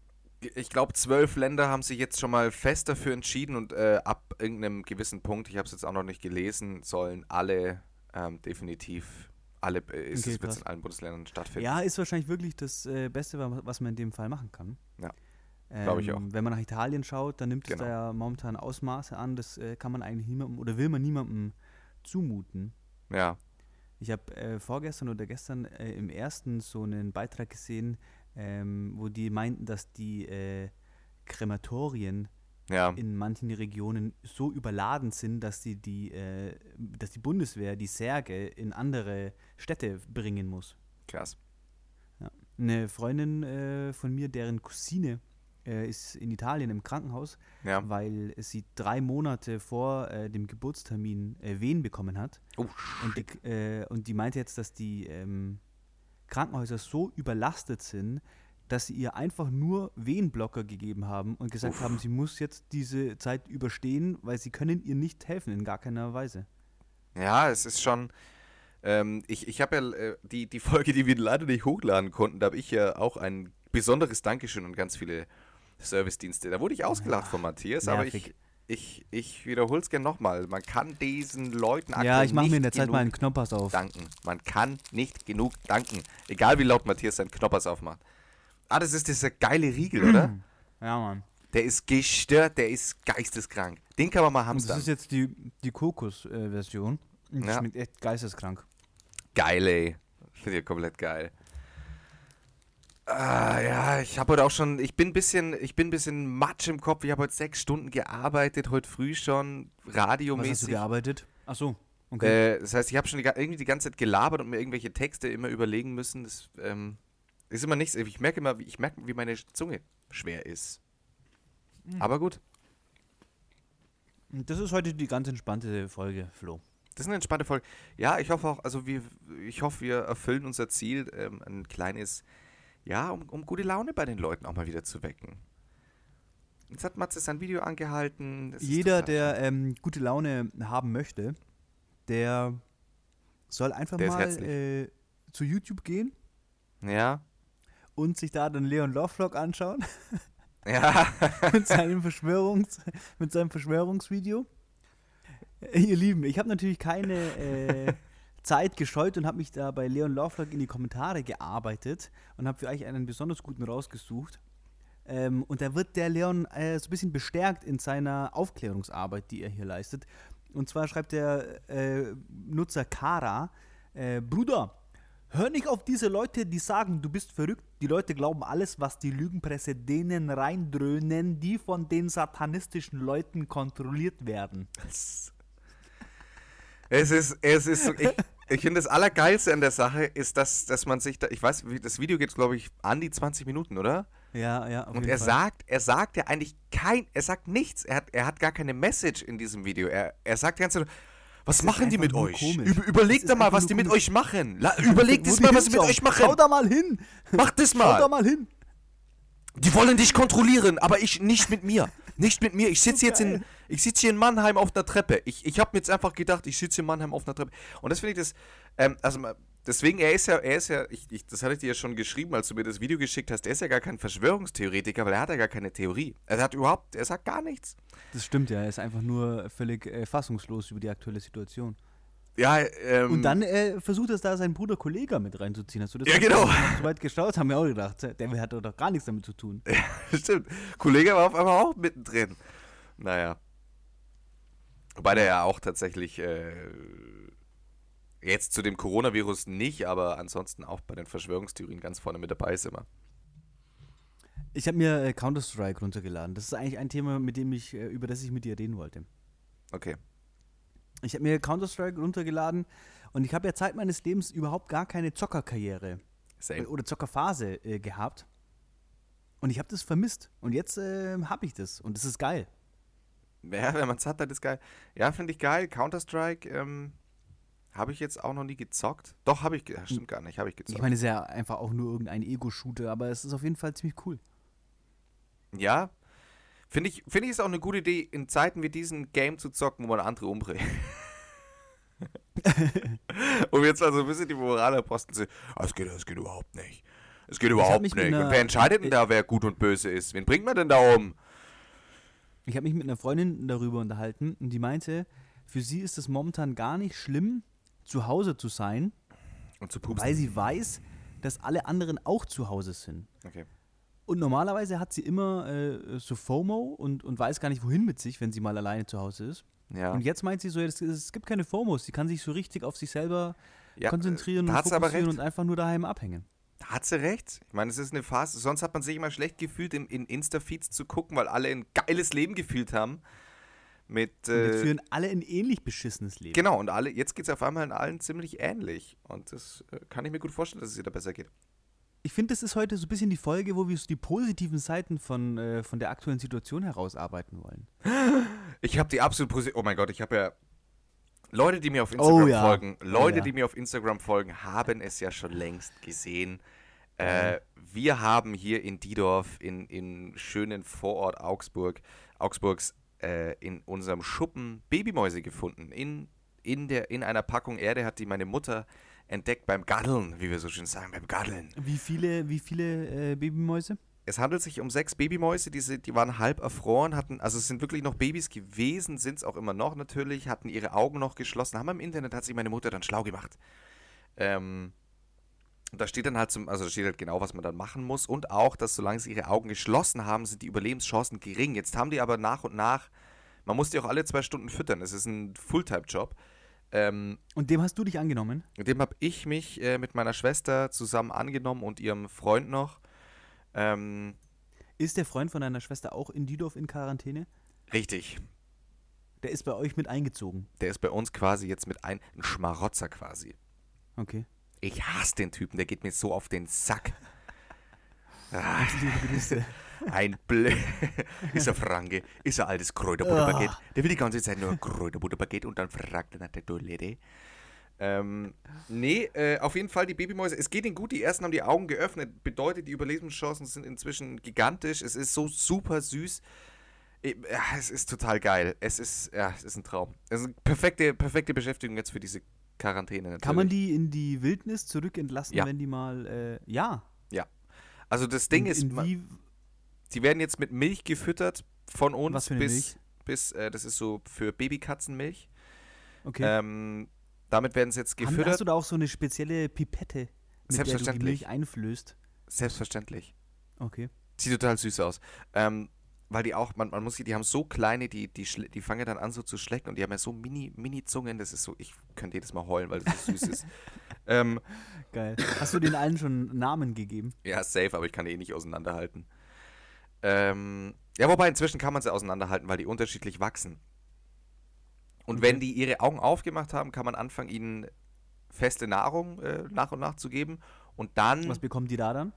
Ich glaube, zwölf Länder haben sich jetzt schon mal fest dafür entschieden und äh, ab irgendeinem gewissen Punkt, ich habe es jetzt auch noch nicht gelesen, sollen alle ähm, definitiv, alle, äh, ist Okay, es, wird es in allen Bundesländern stattfinden. Ja, ist wahrscheinlich wirklich das äh, Beste, wa- was man in dem Fall machen kann. Ja, Ähm, glaub ich auch. Wenn man nach Italien schaut, dann nimmt es Genau. da ja momentan Ausmaße an. Das äh, kann man eigentlich niemandem oder will man niemandem zumuten. Ja, Ich habe äh, vorgestern oder gestern äh, im ersten so einen Beitrag gesehen, ähm, wo die meinten, dass die äh, Krematorien ja, in manchen Regionen so überladen sind, dass die, die, äh, dass die Bundeswehr die Särge in andere Städte bringen muss. krass. Eine Freundin äh, von mir, deren Cousine äh, ist in Italien im Krankenhaus, Ja. weil sie drei Monate vor äh, dem Geburtstermin äh, Wehen bekommen hat. Oh, Und die, äh, und die meinte jetzt, dass die ähm, Krankenhäuser so überlastet sind, dass sie ihr einfach nur Wehenblocker gegeben haben und gesagt Uff. haben, sie muss jetzt diese Zeit überstehen, weil sie können ihr nicht helfen in gar keiner Weise. Ja, es ist schon. Ähm, ich ich habe ja äh, die, die Folge, die wir leider nicht hochladen konnten, da habe ich ja auch ein besonderes Dankeschön und ganz viele Servicedienste. Da wurde ich ausgelacht von Matthias, aber ich, nervig. Ich, ich wiederhole es gerne nochmal. Man kann diesen Leuten ja, aktuell ich mache mir in der Zeit mal einen Knoppers auf. danken. Man kann nicht genug danken. Egal wie laut Matthias seinen Knoppers aufmacht. Ah, das ist dieser geile Riegel, oder? Ja, Mann. Der ist gestört, der ist geisteskrank. Den kann man mal Und das ist jetzt die, die Kokos-Version. Und das Ja. schmeckt echt geisteskrank. Geil, ey. Finde ich komplett geil. Ah, ja, ich habe heute auch schon, ich bin ein bisschen, ich bin bisschen matsch im Kopf. Ich habe heute sechs Stunden gearbeitet, heute früh schon, Was hast du radiomäßig. gearbeitet? Ach so, okay. Äh, das heißt, ich habe schon die, irgendwie die ganze Zeit gelabert und mir irgendwelche Texte immer überlegen müssen. Das ähm, ist immer nichts. Ich merke immer, wie, ich merke, wie meine Zunge schwer ist. Hm. Aber gut, das ist heute die ganz entspannte Folge, Flo. das ist eine entspannte Folge. Ja, ich hoffe auch, also wir, ich hoffe, wir erfüllen unser Ziel, ähm, ein kleines, ja, um, um gute Laune bei den Leuten auch mal wieder zu wecken. Jetzt hat Matze sein Video angehalten. das Jeder, der ähm, gute Laune haben möchte, der soll einfach Der mal äh, zu YouTube gehen. Ja, und sich da dann Leon Lovelock anschauen Ja. mit seinem Verschwörungs mit seinem Verschwörungsvideo. Ihr Lieben, ich habe natürlich keine äh, Zeit gescheut und habe mich da bei Leon Lovelock in die Kommentare gearbeitet und habe für euch einen besonders guten rausgesucht. Ähm, und da wird der Leon äh, so ein bisschen bestärkt in seiner Aufklärungsarbeit, die er hier leistet. Und zwar schreibt der äh, Nutzer Kara, äh, Bruder, hör nicht auf diese Leute, die sagen, du bist verrückt. Die Leute glauben alles, was die Lügenpresse denen reindröhnen, die von den satanistischen Leuten kontrolliert werden. Es ist, es ist, ich, ich finde das Allergeilste an der Sache ist, dass, dass man sich da, ich weiß, das Video geht, glaube ich, an die 20 Minuten, oder? Ja, ja. Und er Fall. sagt, er sagt ja eigentlich kein, er sagt nichts. Er hat, er hat gar keine Message in diesem Video. Er, er sagt die ganze Zeit, was ist machen die mit euch? Über, überlegt doch mal, was die mit euch machen. La, überlegt die mal, was sie mit euch machen. Schau da mal hin. Macht es Schau da mal. mal hin. Die wollen dich kontrollieren, aber ich nicht mit mir. Nicht mit mir. Ich sitze jetzt in, ich sitze hier in Mannheim auf einer Treppe. Ich, ich habe mir jetzt einfach gedacht, ich sitze in Mannheim auf einer Treppe. Und das finde ich das, ähm, also deswegen, er ist ja, er ist ja, ich, ich, das hatte ich dir ja schon geschrieben, als du mir das Video geschickt hast, er ist ja gar kein Verschwörungstheoretiker, weil er hat ja gar keine Theorie. Er hat überhaupt, er sagt gar nichts. Das stimmt ja, er ist einfach nur völlig äh, fassungslos über die aktuelle Situation. Ja, ähm, Und dann äh, versucht es da seinen Bruder Kollega mit reinzuziehen. Hast du das Ja, genau. so weit geschaut haben wir auch gedacht, der hat doch gar nichts damit zu tun. Stimmt. Kollege war auf einmal auch mittendrin. Naja. Wobei der ja auch tatsächlich äh, jetzt zu dem Coronavirus nicht, aber ansonsten auch bei den Verschwörungstheorien ganz vorne mit dabei ist immer. Ich habe mir äh, Counter-Strike runtergeladen. Das ist eigentlich ein Thema, mit dem ich, äh, über das ich mit dir reden wollte. Okay. Ich habe mir Counter-Strike runtergeladen und ich habe ja Zeit meines Lebens überhaupt gar keine Zockerkarriere Same. oder Zockerphase äh, gehabt. Und ich habe das vermisst. Und jetzt äh, habe ich das. Und das ist geil. Ja, wenn man es hat, dann ist geil. Ja, finde ich geil. Counter-Strike ähm, habe ich jetzt auch noch nie gezockt. Doch, habe ich, ja, stimmt gar nicht, habe ich gezockt. Ich meine, es ist ja einfach auch nur irgendein Ego-Shooter, aber es ist auf jeden Fall ziemlich cool. ja, finde ich, finde ich ist auch eine gute Idee, in Zeiten wie diesen Game zu zocken, wo man andere umbringt. um jetzt mal so ein bisschen die Moral Posten zu. "Ah, Es geht, das geht überhaupt nicht. Es geht überhaupt nicht. Und wer entscheidet denn da, wer gut und böse ist? Wen bringt man denn da um? Ich habe mich mit einer Freundin darüber unterhalten und die meinte, für sie ist es momentan gar nicht schlimm, zu Hause zu sein, Und zu pupsen. weil sie weiß, dass alle anderen auch zu Hause sind. Okay. Und normalerweise hat sie immer äh, so FOMO und, und weiß gar nicht, wohin mit sich, wenn sie mal alleine zu Hause ist. Ja. Und jetzt meint sie so, es, es gibt keine FOMOs. Sie kann sich so richtig auf sich selber ja konzentrieren und fokussieren und einfach nur daheim abhängen. Da hat sie recht. Ich meine, es ist eine Phase. Sonst hat man sich immer schlecht gefühlt, in, in Insta-Feeds zu gucken, weil alle ein geiles Leben gefühlt haben. Mit. Und jetzt Äh, führen alle ein ähnlich beschissenes Leben. genau, und alle, jetzt geht es auf einmal in allen ziemlich ähnlich. Und das äh, kann ich mir gut vorstellen, dass es ihr da besser geht. Ich finde, das ist heute so ein bisschen die Folge, wo wir so die positiven Seiten von, äh, von der aktuellen Situation herausarbeiten wollen. Ich habe die absolut positiv. Oh mein Gott, ich habe ja. Leute, die mir auf Instagram Oh ja. folgen, Oh Leute, ja. die mir auf Instagram folgen, haben es ja schon längst gesehen. Äh, wir haben hier in Diedorf, in, in schönen Vorort Augsburg, Augsburgs, äh, in unserem Schuppen Babymäuse gefunden. In, in, der, in einer Packung Erde hat die meine Mutter entdeckt beim Gaddeln, wie wir so schön sagen, beim Gaddeln. Wie viele, wie viele äh, Babymäuse? Es handelt sich um sechs Babymäuse, die, sind, die waren halb erfroren, hatten, also es sind wirklich noch Babys gewesen, sind es auch immer noch natürlich, hatten ihre Augen noch geschlossen, haben im Internet, hat sich meine Mutter dann schlau gemacht. Ähm, und da steht dann halt zum, also da steht halt genau, was man dann machen muss und auch, dass solange sie ihre Augen geschlossen haben, sind die Überlebenschancen gering. Jetzt haben die aber nach und nach, man muss die auch alle zwei Stunden füttern, es ist ein Fulltime-Job. Ähm, Und dem hast du dich angenommen? dem habe ich mich äh, mit meiner Schwester zusammen angenommen und ihrem Freund noch. Ähm, Ist der Freund von deiner Schwester auch in Diedorf in Quarantäne? richtig. Der ist bei euch mit eingezogen. Der ist bei uns quasi jetzt mit ein, ein Schmarotzer quasi. Okay. Ich hasse den Typen, der geht mir so auf den Sack. Liebe Grüße. ein Blö. ist er Franke, ist er altes Kräuterbutterpaket. Der will die ganze Zeit nur Kräuterbutterpaket und dann fragt er nach der Toilette. Ähm, nee, äh, auf jeden Fall die Babymäuse. Es geht ihnen gut, die ersten haben die Augen geöffnet. Bedeutet, die Überlebenschancen sind inzwischen gigantisch. Es ist so super süß. Eh, Ja, es ist total geil. Es ist, ja, es ist ein Traum. Es ist eine perfekte, perfekte Beschäftigung jetzt für diese Quarantäne. Natürlich. Kann man die in die Wildnis zurückentlassen, Ja. wenn die mal. Äh, ja. Also das Ding Und ist, in ma- wie, die werden jetzt mit Milch gefüttert von uns Was für eine bis, Milch? bis äh, das ist so für Babykatzenmilch. okay. Ähm, damit werden sie jetzt gefüttert. Hast du da auch so eine spezielle Pipette, mit der du die Selbstverständlich. Milch einflößt? Selbstverständlich. Okay. Sieht total süß aus. Ähm, weil die auch, man, man muss sie, die haben so kleine, die, die, die fangen dann an so zu schlecken und die haben ja so mini, mini Zungen, das ist so, ich könnte jedes Mal heulen, weil das so süß ist. Ähm, Geil. Hast du den allen schon Namen gegeben? ja, safe, aber ich kann die eh nicht auseinanderhalten. Ähm, ja, wobei inzwischen kann man sie auseinanderhalten, weil die unterschiedlich wachsen. Und wenn die ihre Augen aufgemacht haben, kann man anfangen, ihnen feste Nahrung äh, nach und nach zu geben. Und dann, Was bekommen die da dann?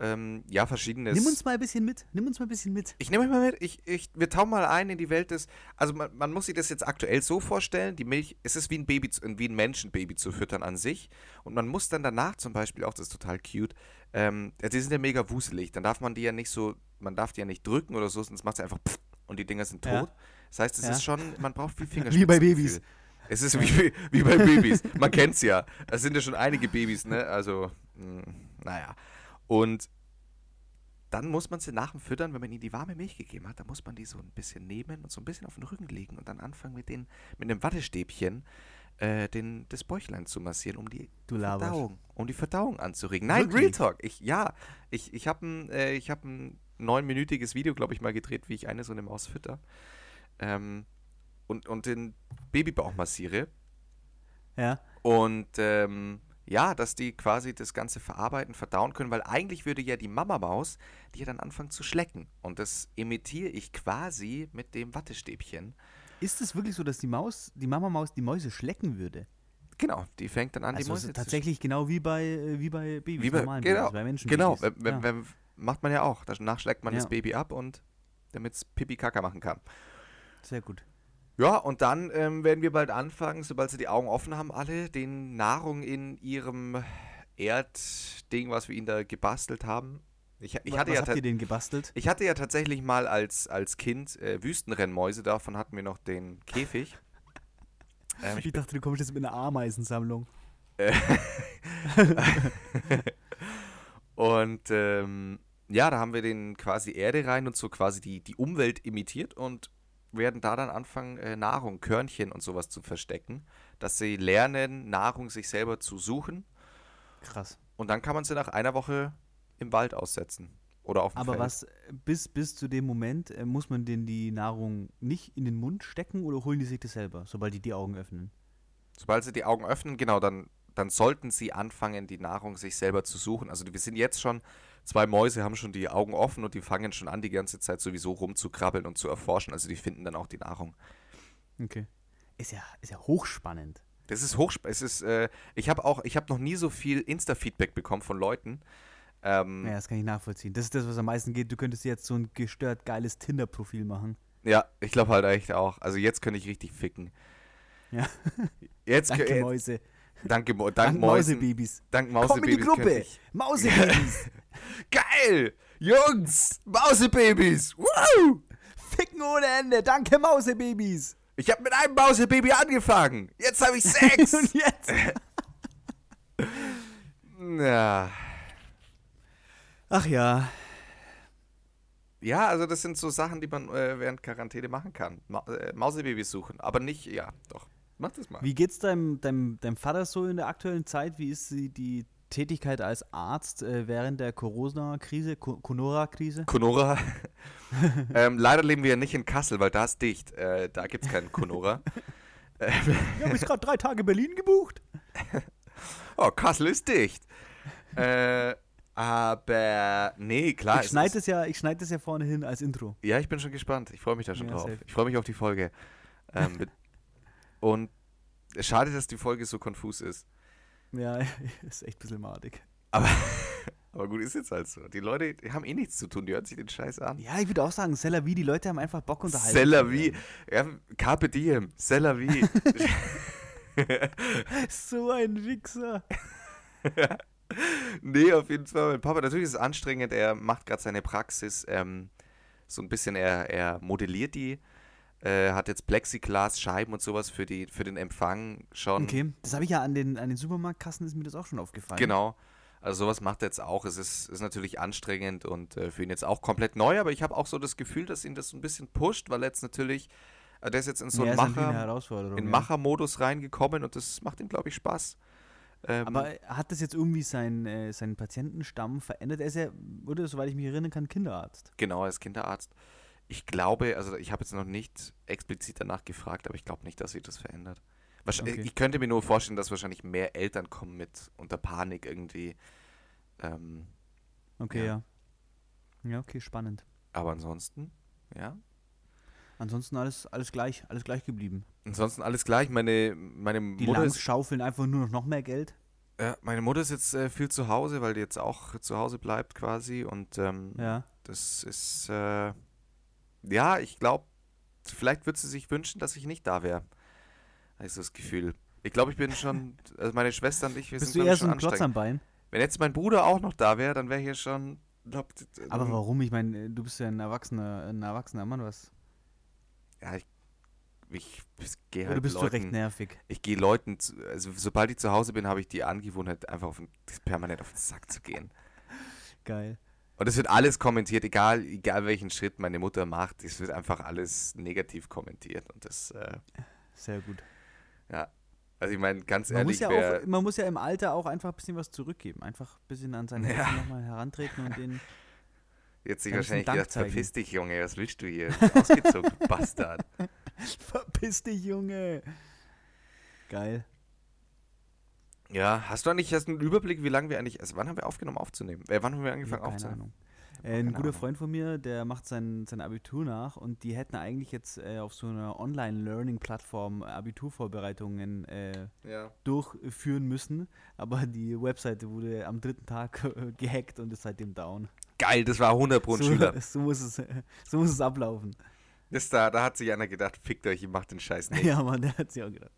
ähm, ja, verschiedenes. Nimm uns mal ein bisschen mit. Nimm uns mal ein bisschen mit. Ich nehme euch mal mit, ich, ich, wir tauchen mal ein in die Welt des, also man, man muss sich das jetzt aktuell so vorstellen, die Milch, es ist wie ein Baby, wie ein Menschenbaby zu füttern an sich und man muss dann danach zum Beispiel auch, das ist total cute, ähm, die sind ja mega wuselig, dann darf man die ja nicht so, man darf die ja nicht drücken oder so, sonst macht sie einfach pff, und die Dinger sind tot. Ja. Das heißt, es Ja. ist schon, man braucht viel Wie Fingerspitzengefühl. bei Babys. Es ist wie, wie bei Babys. Man kennt's ja. Es sind ja schon einige Babys, ne? Also, mh, naja. Und dann muss man sie nach dem Füttern, wenn man ihnen die warme Milch gegeben hat, dann muss man die so ein bisschen nehmen und so ein bisschen auf den Rücken legen und dann anfangen mit den, mit einem Wattestäbchen äh, den, das Bäuchlein zu massieren, um die. Verdauung, um die Verdauung anzuregen. Nein, Real Wirklich? Talk. Ich, ja, ich, ich habe ein, äh, ich hab ein neunminütiges Video, glaube ich, mal gedreht, wie ich eine so eine Maus fütter. Ähm, und, und den Babybauch massiere. Ja. Und ähm, ja, dass die quasi das Ganze verarbeiten, verdauen können, weil eigentlich würde ja die Mama-Maus die ja dann anfangen zu schlecken. Und das imitiere ich quasi mit dem Wattestäbchen. Ist es wirklich so, dass die Maus, die Mama-Maus die Mäuse schlecken würde? Genau, die fängt dann an, Also die Mäuse tatsächlich genau wie bei, äh, wie bei Babys, Wie bei- normalen genau, Babys, bei Menschen. Genau, ja. macht man ja auch. Danach schlägt man Ja. das Baby ab und damit es Pipi Kaka machen kann. Sehr gut. Ja, und dann ähm, werden wir bald anfangen, sobald sie die Augen offen haben, alle den Nahrung in ihrem Erdding, was wir ihnen da gebastelt haben. Ich, ich, Was ja habt ihr denn gebastelt? ich hatte ja tatsächlich mal als, als Kind äh, Wüstenrennmäuse, davon hatten wir noch den Käfig. Ähm, ich Ich dachte, du kommst jetzt mit einer Ameisensammlung. Und ähm, ja, da haben wir den quasi Erde rein und so quasi die, die Umwelt imitiert und werden da dann anfangen, äh, Nahrung, Körnchen und sowas zu verstecken, dass sie lernen, Nahrung sich selber zu suchen Krass. und dann kann man sie nach einer Woche im Wald aussetzen oder auf dem Aber Feld. was, bis, bis zu dem Moment, äh, muss man denen die Nahrung nicht in den Mund stecken oder holen die sich das selber, sobald die die Augen öffnen? Sobald sie die Augen öffnen, genau, dann, dann sollten sie anfangen, die Nahrung sich selber zu suchen. Also wir sind jetzt schon, zwei Mäuse haben schon die Augen offen und die fangen schon an, die ganze Zeit sowieso rumzukrabbeln und zu erforschen. Also die finden dann auch die Nahrung. Okay. Ist ja, ist ja hochspannend. Das ist hoch. Es ist, äh, ich habe auch, ich habe noch nie so viel Insta-Feedback bekommen von Leuten. Ähm, Ja, das kann ich nachvollziehen. Das ist das, was am meisten geht. Du könntest jetzt so ein gestört geiles Tinder-Profil machen. ja, ich glaube halt echt auch. Also jetzt könnte ich richtig ficken. Ja. Jetzt, Danke, Mäuse. Danke, dank Dank Mäusen, Mausebabys. dank Komm in die Mausebabys Gruppe. Mausebabys. Geil, Jungs, Mausebabys. Woo! Ficken ohne Ende. Danke, Mausebabys. Ich habe mit einem Mausebaby angefangen. Jetzt habe ich Sex. Und jetzt? ja. Ach ja. ja, also das sind so Sachen, die man äh, während Quarantäne machen kann. Ma äh, Mausebabys suchen, aber nicht, ja, doch. Mach das mal. Wie geht's deinem, deinem, deinem Vater so in der aktuellen Zeit? Wie ist sie die Tätigkeit als Arzt äh, während der Corona-Krise, Co- Conora-Krise? Conora. ähm, leider leben wir ja nicht in Kassel, weil da ist dicht. Äh, da gibt es keinen Conora. Ich habe jetzt gerade drei Tage Berlin gebucht. oh, Kassel ist dicht. äh, aber nee, klar. ich schneide es ja, ich schneide es ja vorne hin als Intro. Ja, ich bin schon gespannt. Ich freue mich da schon Ja, drauf. safe. Ich freue mich auf die Folge. Ähm, mit, und schade, dass die Folge so konfus ist. Ja, ist echt ein bisschen madig. Aber, aber gut, ist jetzt halt so. Die Leute die haben eh nichts zu tun, die hören sich den Scheiß an. Ja, ich würde auch sagen, Cella wie, die Leute haben einfach Bock unterhalten. C'est la zu vie. Ja, Carpe diem. Werden. So ein Wichser. nee, auf jeden Fall. Mein Papa, natürlich ist es anstrengend. Er macht gerade seine Praxis. Ähm, so ein bisschen, er, er modelliert die. Äh, hat jetzt Plexiglas-Scheiben und sowas für, die, für den Empfang schon. Okay, das habe ich ja an den, an den Supermarktkassen, ist mir das auch schon aufgefallen. Genau. Also sowas macht er jetzt auch. Es ist, ist natürlich anstrengend und äh, für ihn jetzt auch komplett neu, aber ich habe auch so das Gefühl, dass ihn das so ein bisschen pusht, weil er jetzt natürlich, äh, der ist jetzt in so Ja, einen ist Macher, in ja. Machermodus reingekommen und das macht ihm, glaube ich, Spaß. Ähm, Aber hat das jetzt irgendwie sein, äh, seinen Patientenstamm verändert? Er ist ja, oder soweit ich mich erinnern kann, Kinderarzt. Genau, als Kinderarzt. Ich glaube, also ich habe jetzt noch nicht explizit danach gefragt, aber ich glaube nicht, dass sich das verändert. Wahrscheinlich, Okay. Ich könnte mir nur vorstellen, dass wahrscheinlich mehr Eltern kommen mit unter Panik irgendwie. Ähm, Okay, Ja. ja. Ja, okay, spannend. aber ansonsten, ja. Ansonsten alles, alles gleich, alles gleich geblieben. Ansonsten alles gleich. Meine, meine Die Mutter Langs ist, schaufeln einfach nur noch, noch mehr Geld. ja, meine Mutter ist jetzt äh, viel zu Hause, weil die jetzt auch zu Hause bleibt quasi. Und ähm, Ja. das ist, äh, ja, ich glaube, vielleicht würde sie sich wünschen, dass ich nicht da wäre. Habe ich so das Gefühl. Ich glaube, ich bin schon, also meine Schwester und ich, wir Bist sind du eher so schon ein Klotz am Bein? Wenn jetzt mein Bruder auch noch da wäre, dann wäre hier schon, glaub, Aber warum? Ich meine, du bist ja ein erwachsener, ein erwachsener Mann, was? ja, ich, ich, ich gehe Oder halt bist du recht Leuten, nervig? ich gehe Leuten, zu, also sobald ich zu Hause bin, habe ich die Angewohnheit, einfach auf den, permanent auf den Sack zu gehen. Geil. Und es wird alles kommentiert, egal, egal welchen Schritt meine Mutter macht, es wird einfach alles negativ kommentiert. Und das, äh, Sehr gut. ja, also ich meine, ganz Man muss, ehrlich, ja wer, auch, man muss ja im Alter auch einfach ein bisschen was zurückgeben. Einfach ein bisschen an seine Ja. Eltern nochmal herantreten und den. jetzt sich wahrscheinlich Dank gedacht, zeigen. verpiss dich, Junge, was willst du hier? Ausgezogen, Bastard. Verpiss dich, Junge! Geil. Ja, hast du eigentlich du einen Überblick, wie lange wir eigentlich, also wann haben wir aufgenommen aufzunehmen? Äh, wann haben wir angefangen keine aufzunehmen? Ahnung. Äh, ein keine guter Ahnung. Freund von mir, der macht sein, sein Abitur nach und die hätten eigentlich jetzt äh, auf so einer Online-Learning-Plattform Abiturvorbereitungen äh, Ja. durchführen müssen, aber die Webseite wurde am dritten Tag gehackt und ist seitdem down. Geil, das war 100 Pro ein Schüler. So, so, muss es, so muss es ablaufen. Das da, da hat sich einer gedacht, fickt euch, ihr macht den Scheiß nicht. Ja, Mann, der hat sich auch gedacht.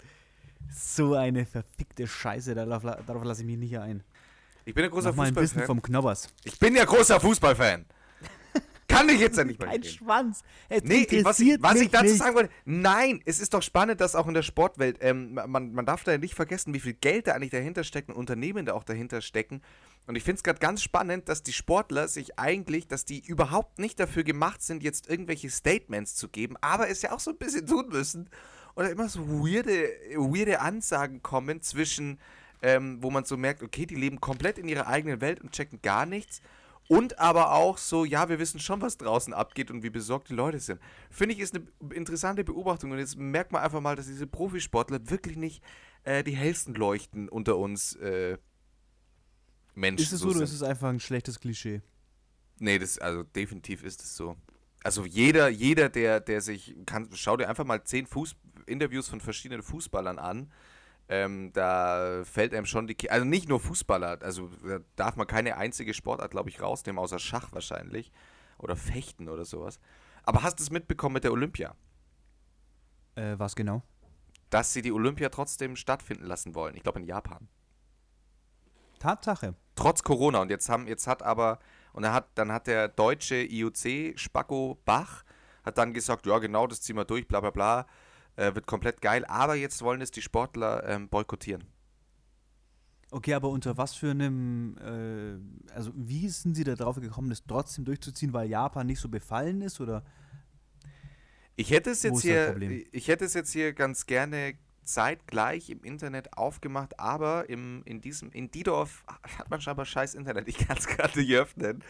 So eine verfickte Scheiße, darauf, darauf lasse ich mich nicht ein. Ich bin ein großer mal ein bisschen Fußballfan. vom Knobbers. Ich bin ja großer Fußballfan. Kann ich jetzt ja nicht mal Ein. Schwanz. Es Nee, was, ich, was ich dazu nicht. sagen wollte, nein, es ist doch spannend, dass auch in der Sportwelt, ähm, man, man darf da nicht vergessen, wie viel Geld da eigentlich dahinter steckt und Unternehmen da auch dahinter stecken. Und ich finde es gerade ganz spannend, dass die Sportler sich eigentlich, dass die überhaupt nicht dafür gemacht sind, jetzt irgendwelche Statements zu geben, aber es ja auch so ein bisschen tun müssen. Oder immer so weirde, weirde Ansagen kommen zwischen, ähm, wo man so merkt, okay, die leben komplett in ihrer eigenen Welt und checken gar nichts. Und aber auch so, ja, wir wissen schon, was draußen abgeht und wie besorgt die Leute sind. Finde ich, ist eine interessante Beobachtung. Und jetzt merkt man einfach mal, dass diese Profisportler wirklich nicht äh, die hellsten Leuchten unter uns äh, Menschen Ist es so oder sind. ist es einfach ein schlechtes Klischee? Nee, das, also definitiv ist es so. Also jeder, jeder, der, der sich kann, schau dir einfach mal zehn Fuß Interviews von verschiedenen Fußballern an. Ähm, da fällt einem schon die, Ki- also nicht nur Fußballer, also da darf man keine einzige Sportart, glaube ich, rausnehmen, außer Schach wahrscheinlich oder Fechten oder sowas. Aber hast du es mitbekommen mit der Olympia, Äh, was genau? dass sie die Olympia trotzdem stattfinden lassen wollen? Ich glaube in Japan. Tatsache. Trotz Corona. Und jetzt haben, jetzt hat aber, und er hat, dann hat der deutsche IOC, Spacko Bach, hat dann gesagt, ja genau, das ziehen wir durch, bla bla bla, äh, wird komplett geil, aber jetzt wollen es die Sportler ähm, boykottieren. Okay, aber unter was für einem, äh, also wie sind Sie da drauf gekommen, das trotzdem durchzuziehen, weil Japan nicht so befallen ist oder? Ich hätte es jetzt hier, ich hätte es jetzt hier ganz gerne zeitgleich im Internet aufgemacht, aber im, in diesem, in Didorf hat man scheinbar scheiß Internet. Ich kann es gerade nicht öffnen.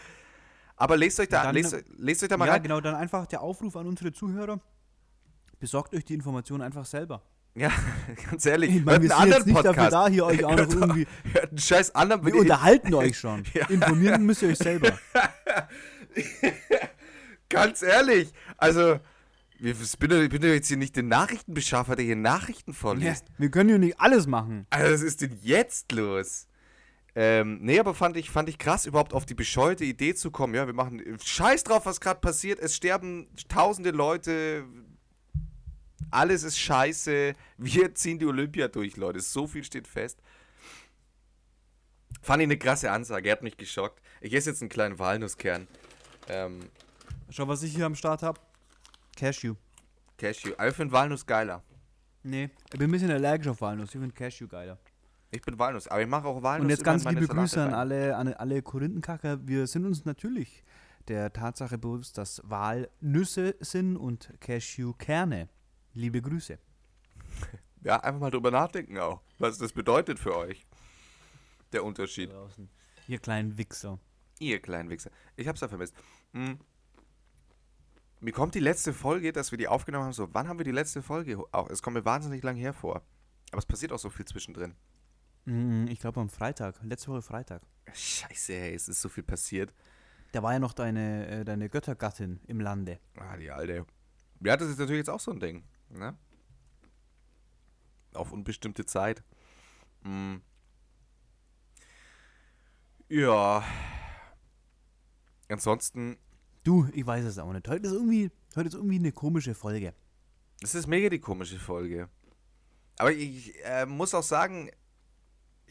Aber lest euch da, Dann- lest, lest euch da mal ja, rein. genau, dann einfach der Aufruf an unsere Zuhörer. Besorgt euch die Informationen einfach selber. Ja, ganz ehrlich. Ich meine, wir sind jetzt nicht dafür Podcast. da, hier euch auch noch irgendwie. Hört einen scheiß anderen. Wir unterhalten euch schon. Ja. Informieren müsst ihr euch selber. Ganz ehrlich, also ich bin, doch- jetzt hier nicht der Nachrichtenbeschaffer, der hier Nachrichten Ja, vorliest. wir können ja nicht alles machen. Also was ist denn jetzt los? Ähm, nee, aber fand ich, fand ich krass, überhaupt auf die bescheuerte Idee zu kommen. Ja, wir machen Scheiß drauf, was gerade passiert. Es sterben tausende Leute. Alles ist scheiße. Wir ziehen die Olympia durch, Leute. So viel steht fest. Fand ich eine krasse Ansage. Er hat mich geschockt. Ich esse jetzt einen kleinen Walnusskern. Ähm, Schau, was ich hier am Start habe. Cashew. Cashew. Aber ich finde Walnuss geiler. Nee, ich bin ein bisschen allergisch auf Walnuss. Ich finde Cashew geiler. Ich bin Walnuss, aber ich mache auch Walnuss. Und jetzt ganz liebe Grüße Salate an rein. alle, an alle Korinthenkacker. Wir sind uns natürlich der Tatsache bewusst, dass Walnüsse sind und Cashewkerne. Liebe Grüße. Ja, einfach mal drüber nachdenken auch, was das bedeutet für euch. Der Unterschied. Draußen. Ihr kleinen Wichser. Ihr kleinen Wichser. Ich hab's ja vermisst. Hm. Mir kommt die letzte Folge, dass wir die aufgenommen haben, so, wann haben wir die letzte Folge? Auch, es kommt mir wahnsinnig lang hervor. Aber es passiert auch so viel zwischendrin. Mm, Ich glaube am Freitag, letzte Woche Freitag. Scheiße, ey, es ist so viel passiert. Da war ja noch deine, äh, deine Göttergattin im Lande. Ah, die alte. Ja, das ist natürlich jetzt auch so ein Ding. Ne? Auf unbestimmte Zeit. Hm. Ja. Ansonsten, Du, ich weiß es auch nicht. Heute ist irgendwie, heute ist irgendwie eine komische Folge. es ist mega die komische Folge. Aber ich äh, muss auch sagen,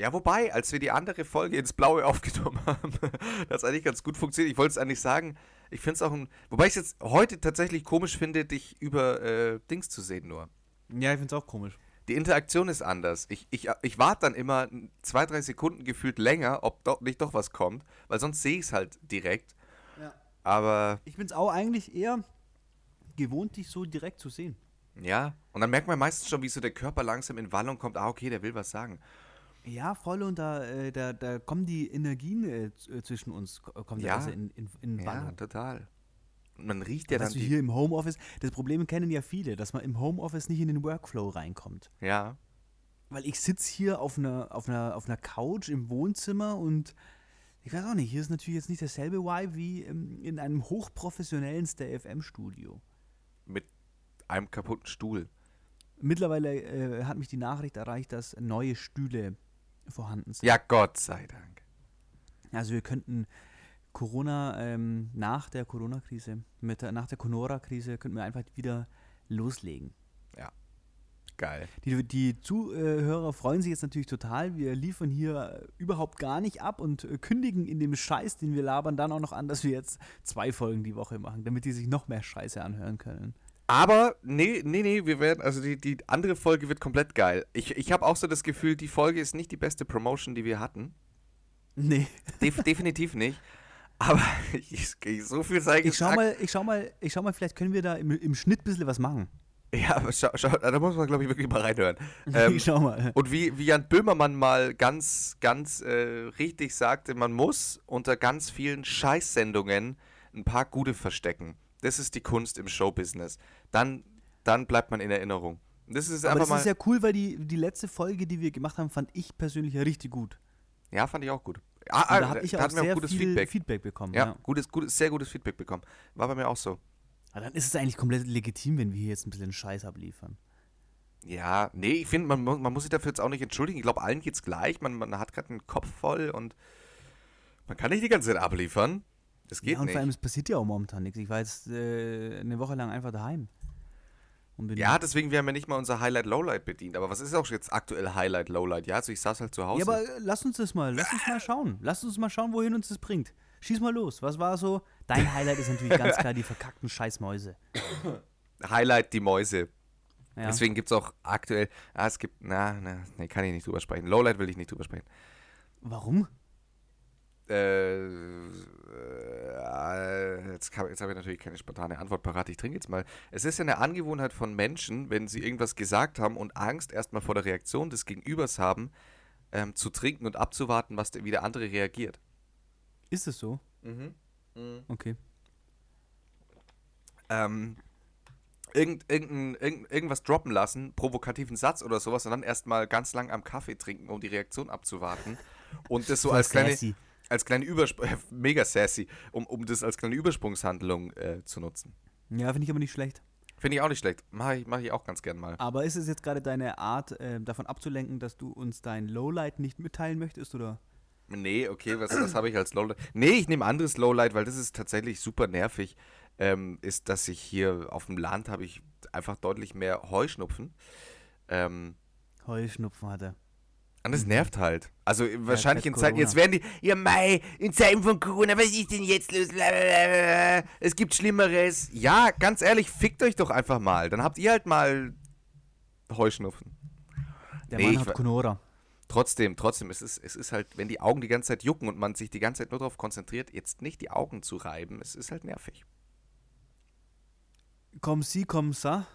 ja, wobei, als wir die andere Folge ins Blaue aufgenommen haben, das eigentlich ganz gut funktioniert. Ich wollte es eigentlich sagen, ich finde es auch ein. Wobei ich es jetzt heute tatsächlich komisch finde, dich über äh, Dings zu sehen nur. Ja, ich finde es auch komisch. Die Interaktion ist anders. Ich, ich, ich warte dann immer zwei, drei Sekunden gefühlt länger, ob doch nicht doch was kommt, weil sonst sehe ich es halt direkt. Ja. Aber Ich bin es auch eigentlich eher gewohnt, dich so direkt zu sehen. ja, und dann merkt man meistens schon, wie so der Körper langsam in Wallung kommt. Ah, okay, der will was sagen. Ja, voll und da, äh, da, da kommen die Energien äh, äh, zwischen uns, ko- kommt Ja. also in, in, in Ja, total. Und man riecht ja dann die. hier im Homeoffice, das Problem kennen ja viele, dass man im Homeoffice nicht in den Workflow reinkommt. Ja. Weil ich sitze hier auf einer, auf, einer, auf einer Couch im Wohnzimmer und ich weiß auch nicht, hier ist natürlich jetzt nicht dasselbe Vibe wie ähm, in einem hochprofessionellen Stay-FM-Studio. Mit einem kaputten Stuhl. Mittlerweile äh, hat mich die Nachricht erreicht, dass neue Stühle vorhanden sind. Ja, Gott sei Dank. Also wir könnten Corona, ähm, nach der Corona-Krise, mit der, nach der Conora-Krise könnten wir einfach wieder loslegen. Geil. Die, die Zuhörer freuen sich jetzt natürlich total. Wir liefern hier überhaupt gar nicht ab und kündigen in dem Scheiß, den wir labern, dann auch noch an, dass wir jetzt zwei Folgen die Woche machen, damit die sich noch mehr Scheiße anhören können. Aber, nee, nee, nee, wir werden, also die, die andere Folge wird komplett geil. Ich, ich habe auch so das Gefühl, die Folge ist nicht die beste Promotion, die wir hatten. Nee. Def definitiv nicht. Aber ich, ich, so viel sei Ich schau gesagt. mal, ich schau mal, ich schau mal, vielleicht können wir da im, im Schnitt ein bisschen was machen. Ja, aber schau, schau, da muss man, glaube ich, wirklich mal reinhören. Ähm, ich schau mal. und wie, wie Jan Böhmermann mal ganz, ganz äh, richtig sagte, man muss unter ganz vielen Scheißsendungen ein paar gute verstecken. Das ist die Kunst im Showbusiness. Dann, dann bleibt man in Erinnerung. Das ist Aber das mal. ist ja cool, weil die, die letzte Folge, die wir gemacht haben, fand ich persönlich ja richtig gut. ja, fand ich auch gut. Ah, ah, da habe ich da auch sehr auch gutes Feedback. Feedback, bekommen. Ja, Ja. Gutes, gutes, sehr gutes Feedback bekommen. War bei mir auch so. Aber dann ist es eigentlich komplett legitim, wenn wir hier jetzt ein bisschen Scheiß abliefern. Ja, nee, ich finde, man, man muss sich dafür jetzt auch nicht entschuldigen. Ich glaube, allen geht's gleich. Man, man hat gerade einen Kopf voll und man kann nicht die ganze Zeit abliefern. Das geht ja, und nicht. vor allem, es passiert ja auch momentan nichts. Ich war jetzt äh, eine Woche lang einfach daheim. Ja, deswegen wir haben ja nicht mal unser Highlight-Lowlight bedient. Aber was ist auch jetzt aktuell Highlight-Lowlight? Ja, also ich saß halt zu Hause. ja, aber lass uns das mal, lass uns mal schauen. Lass uns mal schauen, wohin uns das bringt. Schieß mal los. Was war so? Dein Highlight ist natürlich ganz klar die verkackten Scheißmäuse. Highlight die Mäuse. Ja. Deswegen gibt es auch aktuell. Ah, es gibt. Na, na, nee, kann ich nicht drüber sprechen. Lowlight will ich nicht drüber sprechen. Warum? Äh, äh, jetzt kann- jetzt habe ich natürlich keine spontane Antwort parat. Ich trinke jetzt mal. Es ist ja eine Angewohnheit von Menschen, wenn sie irgendwas gesagt haben und Angst erstmal vor der Reaktion des Gegenübers haben, ähm, zu trinken und abzuwarten, was der, wie der andere reagiert. Ist es so? Okay. Ähm, irgend, irgendein, irgend, irgendwas droppen lassen, provokativen Satz oder sowas und dann erstmal ganz lang am Kaffee trinken, um die Reaktion abzuwarten. Und das so Voll als kleine, sassy. Als kleine Übersprung, mega sassy, um, um das als kleine Übersprungshandlung äh, zu nutzen. Ja, finde ich aber nicht schlecht. Finde ich auch nicht schlecht. Mache ich, mach ich auch ganz gern mal. Aber ist es jetzt gerade deine Art, äh, davon abzulenken, dass du uns dein Lowlight nicht mitteilen möchtest, oder? Nee, okay, was, was habe ich als Lowlight? Nee, ich nehme anderes Lowlight, weil das ist tatsächlich super nervig. Ähm, ist, dass ich hier auf dem Land habe ich einfach deutlich mehr Heuschnupfen. Ähm, Heuschnupfen hat er. Und das nervt halt. Also wahrscheinlich in Zeiten, jetzt werden die, ja Mai, in Zeiten von Corona, was ist denn jetzt los? Blablabla. Es gibt Schlimmeres. Ja, ganz ehrlich, fickt euch doch einfach mal. Dann habt ihr halt mal Heuschnupfen. Der Nee, Mann ich hat Conora. trotzdem, trotzdem, es ist, es ist halt, wenn die Augen die ganze Zeit jucken und man sich die ganze Zeit nur darauf konzentriert, jetzt nicht die Augen zu reiben, es ist halt nervig. Komm sie, komm sa.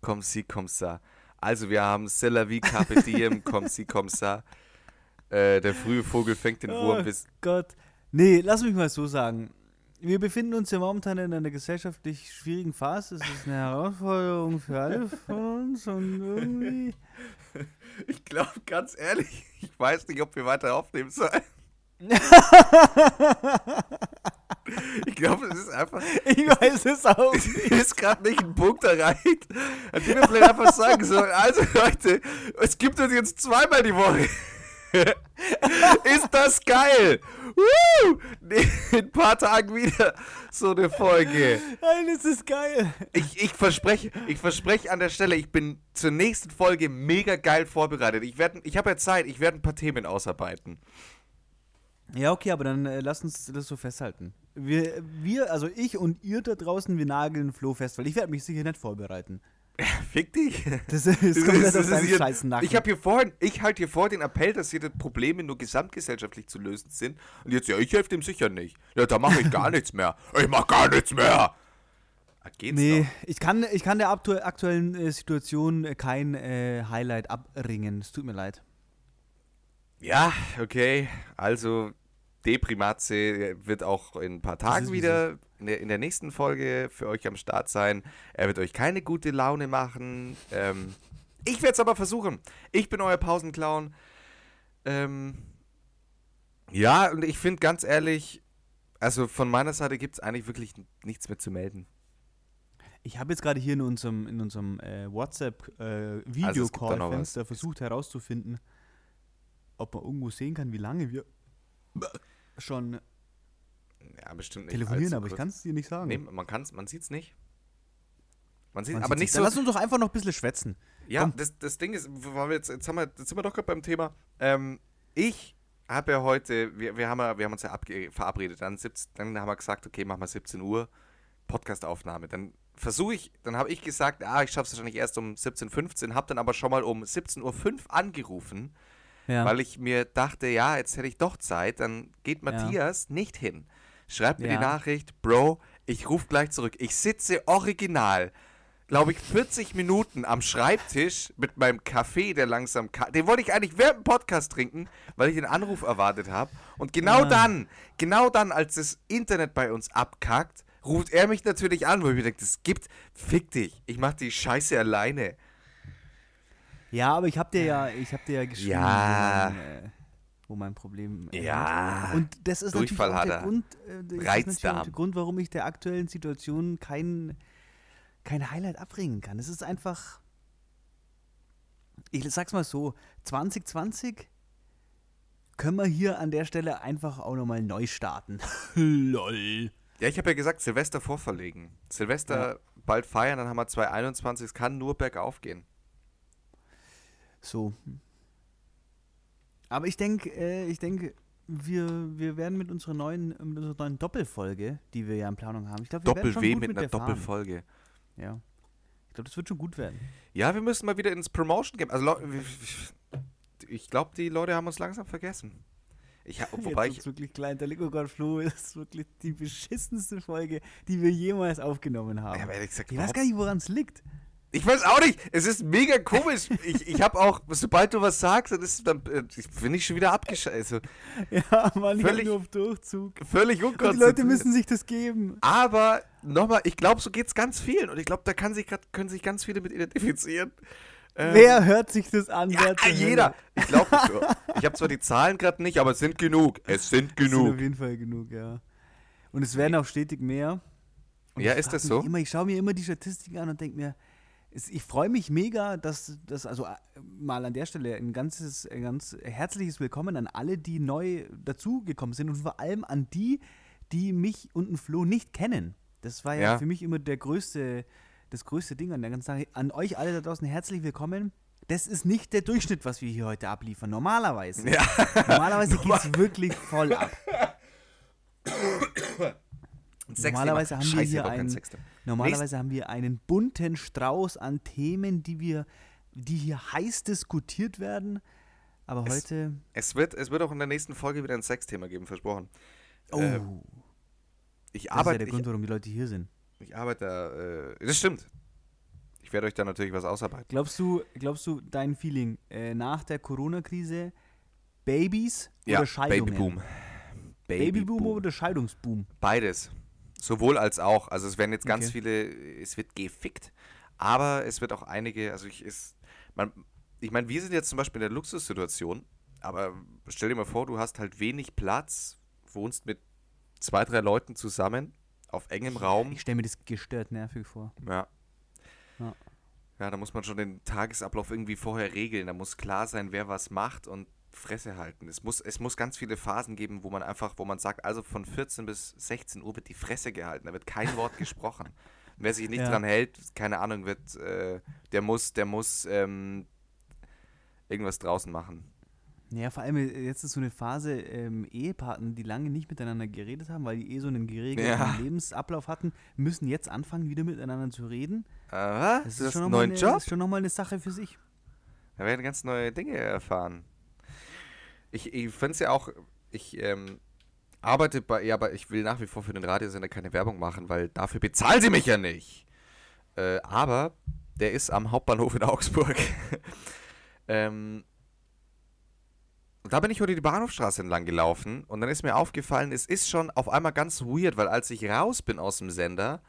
Komm sie, komm sa. Also wir haben Cellavi Carpe Diem, komm sie, komm sa. Äh, der frühe Vogel fängt den Wurm Oh bis. Gott. Nee, lass mich mal so sagen. Wir befinden uns ja momentan in einer gesellschaftlich schwierigen Phase. Es ist eine Herausforderung für alle von uns und irgendwie. Ich glaube, ganz ehrlich, ich weiß nicht, ob wir weiter aufnehmen sollen. Ich glaube, es ist einfach. Ich weiß es auch Es nicht. ist gerade nicht ein Punkt erreicht, an dem wir vielleicht einfach sagen sollen, also Leute, es gibt uns jetzt zweimal die Woche. ist das geil? Woo! In ein paar Tagen wieder so eine Folge. Nein, das ist geil. Ich, ich verspreche, ich verspreche an der Stelle, ich bin zur nächsten Folge mega geil vorbereitet. Ich, werd- ich habe ja Zeit, ich werde ein paar Themen ausarbeiten. Ja, okay, aber dann äh, lass uns das so festhalten. Wir, wir, also ich und ihr da draußen, wir nageln Flo fest, weil ich werde mich sicher nicht vorbereiten. Fick dich. Das ist, das Das kommt nicht das aus deinem Nacken. Ich habe hier vorhin, ich halte hier vor den Appell, dass hier die Probleme nur gesamtgesellschaftlich zu lösen sind. Und jetzt, ja, ich helfe dem sicher nicht. Ja, da mache ich gar nichts mehr. Ich mache gar nichts mehr. Ah, Geht's Nee, noch? ich kann, ich kann der aktu aktuellen äh, Situation kein äh, Highlight abringen. Es tut mir leid. Ja, okay. Also, Deprimatze wird auch in ein paar Tagen wieder in der, in der nächsten Folge für euch am Start sein. Er wird euch keine gute Laune machen. Ähm, ich werde es aber versuchen. Ich bin euer Pausenclown. Ähm, ja, und ich finde ganz ehrlich, also von meiner Seite gibt es eigentlich wirklich nichts mehr zu melden. Ich habe jetzt gerade hier in unserem, in unserem äh, Also WhatsApp-Videocall-Fenster versucht herauszufinden, ob man irgendwo sehen kann, wie lange wir schon Ja, bestimmt nicht. telefonieren, aber ich kurz. kann es dir nicht sagen. Nee, man kann's, man sieht es nicht. Man sieht Man aber nicht Dann so. lass uns doch einfach noch ein bisschen schwätzen. Ja, Komm. das, das Ding ist, jetzt, jetzt, haben wir, jetzt sind wir doch gerade beim Thema. Ähm, ich habe ja heute, wir, wir, haben ja, wir haben uns ja verabredet, dann, 17, dann haben wir gesagt, okay, machen wir 17 Uhr Podcastaufnahme. Dann versuche ich, dann habe ich gesagt, ah, ich schaffe es wahrscheinlich erst um 17.15 Uhr, habe dann aber schon mal um 17.05 Uhr angerufen, Ja. weil ich mir dachte, ja, jetzt hätte ich doch Zeit, dann geht Matthias nicht hin. Schreibt mir Ja. die Nachricht, Bro, ich rufe gleich zurück. Ich sitze original, glaube ich, 40 Minuten am Schreibtisch mit meinem Kaffee, der langsam, ka den wollte ich eigentlich während dem Podcast trinken, weil ich den Anruf erwartet habe. Und genau Ja. dann, genau dann, als das Internet bei uns abkackt, ruft er mich natürlich an, wo ich mir denke, das gibt, fick dich, ich mach die Scheiße alleine. Ja, aber ich habe dir ja, ich habe dir ja geschrieben, Ja. wo, mein, äh, wo mein Problem äh, Ja. liegt. Und das ist Durchfall natürlich der er. Grund, äh, ist Reizdarm. der Grund, warum ich der aktuellen Situation kein, kein Highlight abbringen kann. Es ist einfach, ich sag's mal so, 2020 können wir hier an der Stelle einfach auch nochmal neu starten. Lol. Ja, ich habe ja gesagt, Silvester vorverlegen. Silvester bald feiern, dann haben wir 2021, es kann nur bergauf gehen. So. Aber ich denke, äh, ich denke, wir, wir werden mit unserer neuen, mit unserer neuen Doppelfolge, die wir ja in Planung haben, ich glaube, wir Doppel-W gut mit mit einer fahren. Doppelfolge. Ja. Ich glaube, das wird schon gut werden. Ja, wir müssen mal wieder ins Promotion Game. Also, ich glaube, die Leute haben uns langsam vergessen. Ich, ha- wobei Jetzt ich, wirklich klein. Der Lego God Flo ist wirklich die beschissenste Folge, die wir jemals aufgenommen haben. ja, aber ehrlich gesagt, ich weiß gar nicht, woran es liegt. Ich weiß auch nicht. Es ist mega komisch. ich ich habe auch, sobald du was sagst, dann, ist, dann äh, bin ich schon wieder abgeschaltet. Also, Ja, hab Völlig nur auf Durchzug. völlig Und die unkonzentriert. Leute müssen sich das geben. Aber nochmal, ich glaube, so geht es ganz vielen. Und ich glaube, da kann sich grad, können sich ganz viele mit identifizieren. Ähm, Wer hört sich das an? Ja, jeder. Ich glaube, ich habe zwar die Zahlen gerade nicht, aber es sind genug. Es sind Es sind genug. auf jeden Fall genug, ja. Und es werden auch stetig mehr. Und Ja, ist das so? Immer, ich schaue mir immer die Statistiken an und denke mir, ich freue mich mega, dass das, also äh, mal an der Stelle ein ganzes, ein ganz herzliches Willkommen an alle, die neu dazugekommen sind und vor allem an die, die mich und den Flo nicht kennen. Das war ja, Ja. für mich immer der größte, das größte Ding an der ganzen Sache. An euch alle da draußen herzlich willkommen. Das ist nicht der Durchschnitt, was wir hier heute abliefern. Normalerweise. Ja. Normalerweise geht es wirklich voll ab. Normalerweise haben wir hier doch kein ein- Sexthema. Normalerweise haben wir einen bunten Strauß an Themen, die wir, die hier heiß diskutiert werden. Aber Es- heute. Es wird, es wird auch in der nächsten Folge wieder ein Sexthema geben, versprochen. Oh, äh, Ich das ist ja arbeite, der ich, Grund, warum die Leute hier sind. ich arbeite, äh, das stimmt. Ich werde euch da natürlich was ausarbeiten. Glaubst du, glaubst du, dein Feeling äh, nach der Corona-Krise Babys Ja, oder Scheidungen? Babyboom. Babyboom oder Scheidungsboom? Beides. Sowohl als auch. Also es werden jetzt ganz Okay. viele, es wird gefickt, aber es wird auch einige, also ich ist, man, ich meine, wir sind jetzt zum Beispiel in der Luxussituation, aber stell dir mal vor, du hast halt wenig Platz, wohnst mit zwei, drei Leuten zusammen auf engem Raum. Ich stelle mir das gestört nervig vor. Ja. Ja. Ja, da muss man schon den Tagesablauf irgendwie vorher regeln. Da muss klar sein, wer was macht und Fresse halten. Es muss, es muss ganz viele Phasen geben, wo man einfach, wo man sagt, also von 14 bis 16 Uhr wird die Fresse gehalten. Da wird kein Wort gesprochen. Wer sich nicht Ja. dran hält, keine Ahnung, wird, äh, der muss, der muss ähm, irgendwas draußen machen. Ja, vor allem äh, jetzt ist so eine Phase, ähm, Ehepartner, die lange nicht miteinander geredet haben, weil die eh so einen geregelten Ja. Lebensablauf hatten, müssen jetzt anfangen, wieder miteinander zu reden. Aha, Das du hast schon einen noch mal neuen eine, Job? ist schon nochmal eine Sache für sich. Da werden ganz neue Dinge erfahren. Ich, ich finde es ja auch, ich ähm, arbeite bei, ja, aber ich will nach wie vor für den Radiosender keine Werbung machen, weil dafür bezahlen sie mich ja nicht. Äh, aber der ist am Hauptbahnhof in Augsburg. ähm, da bin ich heute die Bahnhofstraße entlang gelaufen und dann ist mir aufgefallen, es ist schon auf einmal ganz weird, weil als ich raus bin aus dem Sender,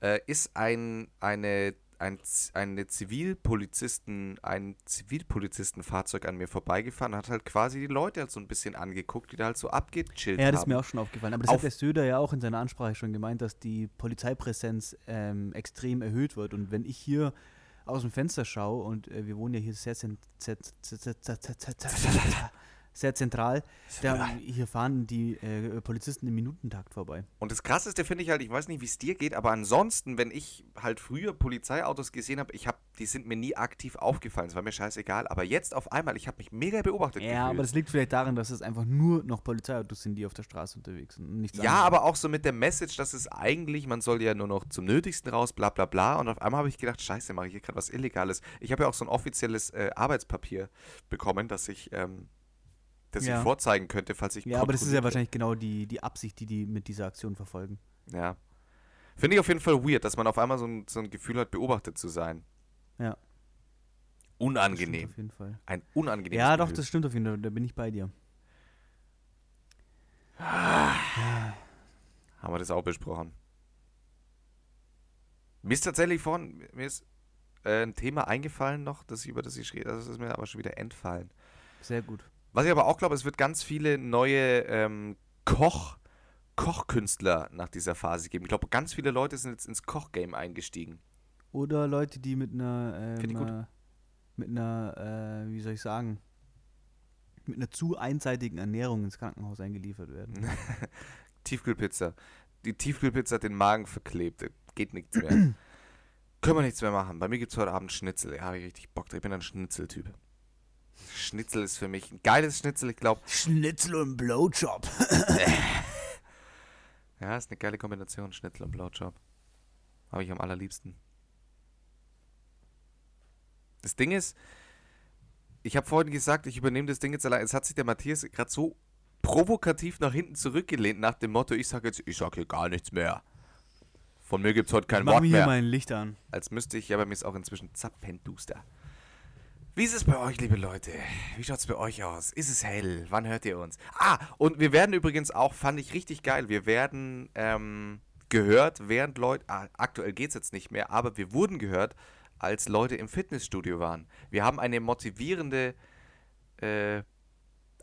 äh, ist ein, eine, ein, eine Zivilpolizisten, ein Zivilpolizistenfahrzeug an mir vorbeigefahren und hat halt quasi die Leute halt so ein bisschen angeguckt, die da halt so abgechillt Ja, das ist mir auch schon aufgefallen. Aber das Auf- hat der Söder ja auch in seiner Ansprache schon gemeint, dass die Polizeipräsenz ähm, extrem erhöht wird. Und wenn ich hier aus dem Fenster schaue und äh, wir wohnen ja hier sehr, zent sehr zentral, da, hier fahren die äh, Polizisten im Minutentakt vorbei. Und das Krasseste finde ich halt, ich weiß nicht, wie es dir geht, aber ansonsten, wenn ich halt früher Polizeiautos gesehen habe, ich habe, die sind mir nie aktiv aufgefallen, es war mir scheißegal, aber jetzt auf einmal, ich habe mich mega beobachtet Ja, gefühlt. aber das liegt vielleicht daran, dass es einfach nur noch Polizeiautos sind, die auf der Straße unterwegs sind. Nichts Ja, anderes. aber auch so mit der Message, dass es eigentlich, man soll ja nur noch zum Nötigsten raus, bla bla bla. Und auf einmal habe ich gedacht, scheiße, mache ich hier gerade was Illegales. Ich habe ja auch so ein offizielles äh, Arbeitspapier bekommen, das ich, ähm, das Ja. ich vorzeigen könnte, falls ich Ja, aber das ist ja wahrscheinlich genau die, die Absicht, die die mit dieser Aktion verfolgen. Ja. Finde ich auf jeden Fall weird, dass man auf einmal so ein, so ein Gefühl hat, beobachtet zu sein. Ja. Unangenehm. Auf jeden Fall. Ein unangenehmes Ja, doch, Gefühl. das stimmt auf jeden Fall. Da bin ich bei dir. Haben wir das auch besprochen. Mir ist tatsächlich vorhin, mir ist äh, ein Thema eingefallen noch, das über das ich rede, das ist mir aber schon wieder entfallen. Sehr gut. Was ich aber auch glaube, es wird ganz viele neue ähm, Koch, Kochkünstler nach dieser Phase geben. Ich glaube, ganz viele Leute sind jetzt ins Kochgame eingestiegen. Oder Leute, die mit einer, ähm, äh, mit einer, äh, wie soll ich sagen, mit einer zu einseitigen Ernährung ins Krankenhaus eingeliefert werden. Tiefkühlpizza. Die Tiefkühlpizza hat den Magen verklebt. Geht nichts mehr. Können wir nichts mehr machen. Bei mir gibt es heute Abend Schnitzel. Ja, habe ich richtig Bock drauf. Ich bin ein Schnitzeltyp. Schnitzel ist für mich ein geiles Schnitzel. Ich glaube, Schnitzel und Blowjob. ja, ist eine geile Kombination. Schnitzel und Blowjob. Habe ich am allerliebsten. Das Ding ist, ich habe vorhin gesagt, ich übernehme das Ding jetzt allein. Jetzt hat sich der Matthias gerade so provokativ nach hinten zurückgelehnt nach dem Motto, ich sage jetzt, ich sage hier gar nichts mehr. Von mir gibt es heute kein Mach Wort mir hier mehr. mein Licht an. Als müsste ich, ja, bei mir ist auch inzwischen zappenduster. Wie ist es bei euch, liebe Leute? Wie schaut es bei euch aus? Ist es hell? Wann hört ihr uns? Ah, und wir werden übrigens auch, fand ich richtig geil, wir werden ähm, gehört, während Leute, ah, aktuell geht es jetzt nicht mehr, aber wir wurden gehört, als Leute im Fitnessstudio waren. Wir haben eine motivierende äh,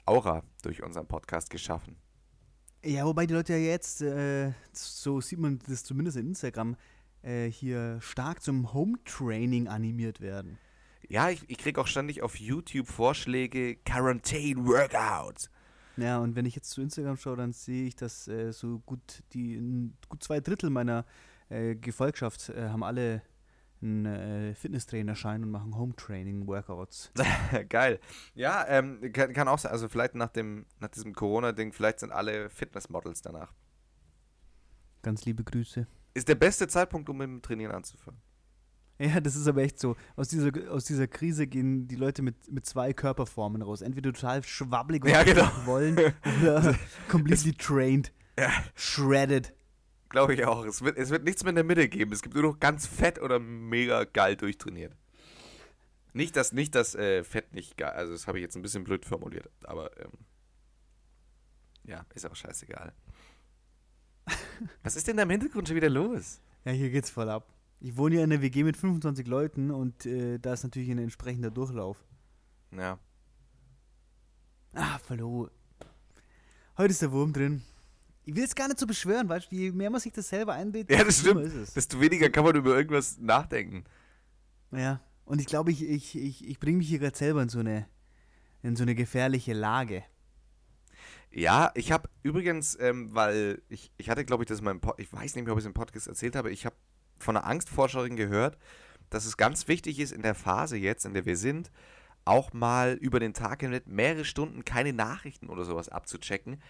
Aura durch unseren Podcast geschaffen. Ja, wobei die Leute ja jetzt, äh, so sieht man das zumindest in Instagram, äh, hier stark zum Home-Training animiert werden. Ja, ich, ich kriege auch ständig auf YouTube Vorschläge, Quarantine Workouts. Ja, und wenn ich jetzt zu Instagram schaue, dann sehe ich, dass äh, so gut die gut zwei Drittel meiner äh, Gefolgschaft äh, haben alle einen äh, Fitnesstrainerschein und machen Home-Training-Workouts. Geil. Ja, ähm, kann, kann auch sein. Also vielleicht nach dem, nach diesem Corona-Ding, vielleicht sind alle Fitnessmodels danach. Ganz liebe Grüße. Ist der beste Zeitpunkt, um mit dem Trainieren anzufangen. Ja, das ist aber echt so. Aus dieser, aus dieser Krise gehen die Leute mit, mit zwei Körperformen raus. Entweder total schwabbelig Ja, genau. wollen oder completely trained. Ja. Shredded. Glaube ich auch. Es wird, es wird nichts mehr in der Mitte geben. Es gibt nur noch ganz fett oder mega geil durchtrainiert. Nicht, dass nicht das äh, Fett nicht geil, also das habe ich jetzt ein bisschen blöd formuliert, aber ähm, ja, ist auch scheißegal. Was ist denn da im Hintergrund schon wieder los? Ja, hier geht's voll ab. Ich wohne hier in einer WG mit 25 Leuten und äh, da ist natürlich ein entsprechender Durchlauf. Ja. Ah, Fallo. Heute ist der Wurm drin. Ich will es gar nicht so beschwören, weißt du, je mehr man sich das selber einbildet, Ja, das stimmt. Ist es. Desto weniger kann man über irgendwas nachdenken. Ja, und ich glaube, ich, ich, ich, ich bringe mich hier gerade selber in so, eine, in so eine gefährliche Lage. Ja, ich habe übrigens, ähm, weil ich, ich hatte, glaube ich, das in meinem Pod ich weiß nicht mehr, ob ich es im Podcast erzählt habe, ich habe von einer Angstforscherin gehört, dass es ganz wichtig ist in der Phase jetzt, in der wir sind, auch mal über den Tag hinweg mehrere Stunden keine Nachrichten oder sowas abzuchecken.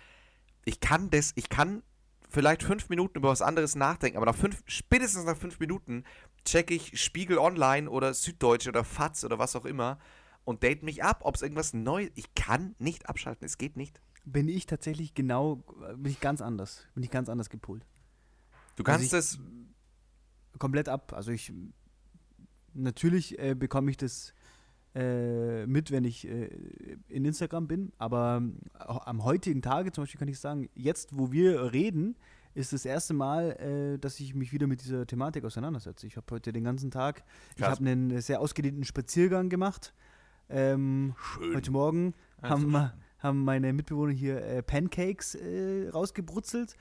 Ich kann das, ich kann vielleicht fünf Minuten über was anderes nachdenken, aber nach fünf, spätestens nach fünf Minuten checke ich Spiegel Online oder Süddeutsche oder FATS oder was auch immer und date mich ab, ob es irgendwas Neues. Ich kann nicht abschalten, es geht nicht. Bin ich tatsächlich genau, bin ich ganz anders. Bin ich ganz anders gepolt. Du Also kannst ich- es. Komplett ab. Also ich natürlich äh, bekomme ich das äh, mit, wenn ich äh, in Instagram bin, aber auch am heutigen Tage zum Beispiel kann ich sagen, jetzt wo wir reden, ist das erste Mal, äh, dass ich mich wieder mit dieser Thematik auseinandersetze. Ich habe heute den ganzen Tag, ich Krass. habe einen sehr ausgedehnten Spaziergang gemacht. Ähm, Schön. heute Morgen Also haben, wir- haben meine Mitbewohner hier äh, Pancakes äh, rausgebrutzelt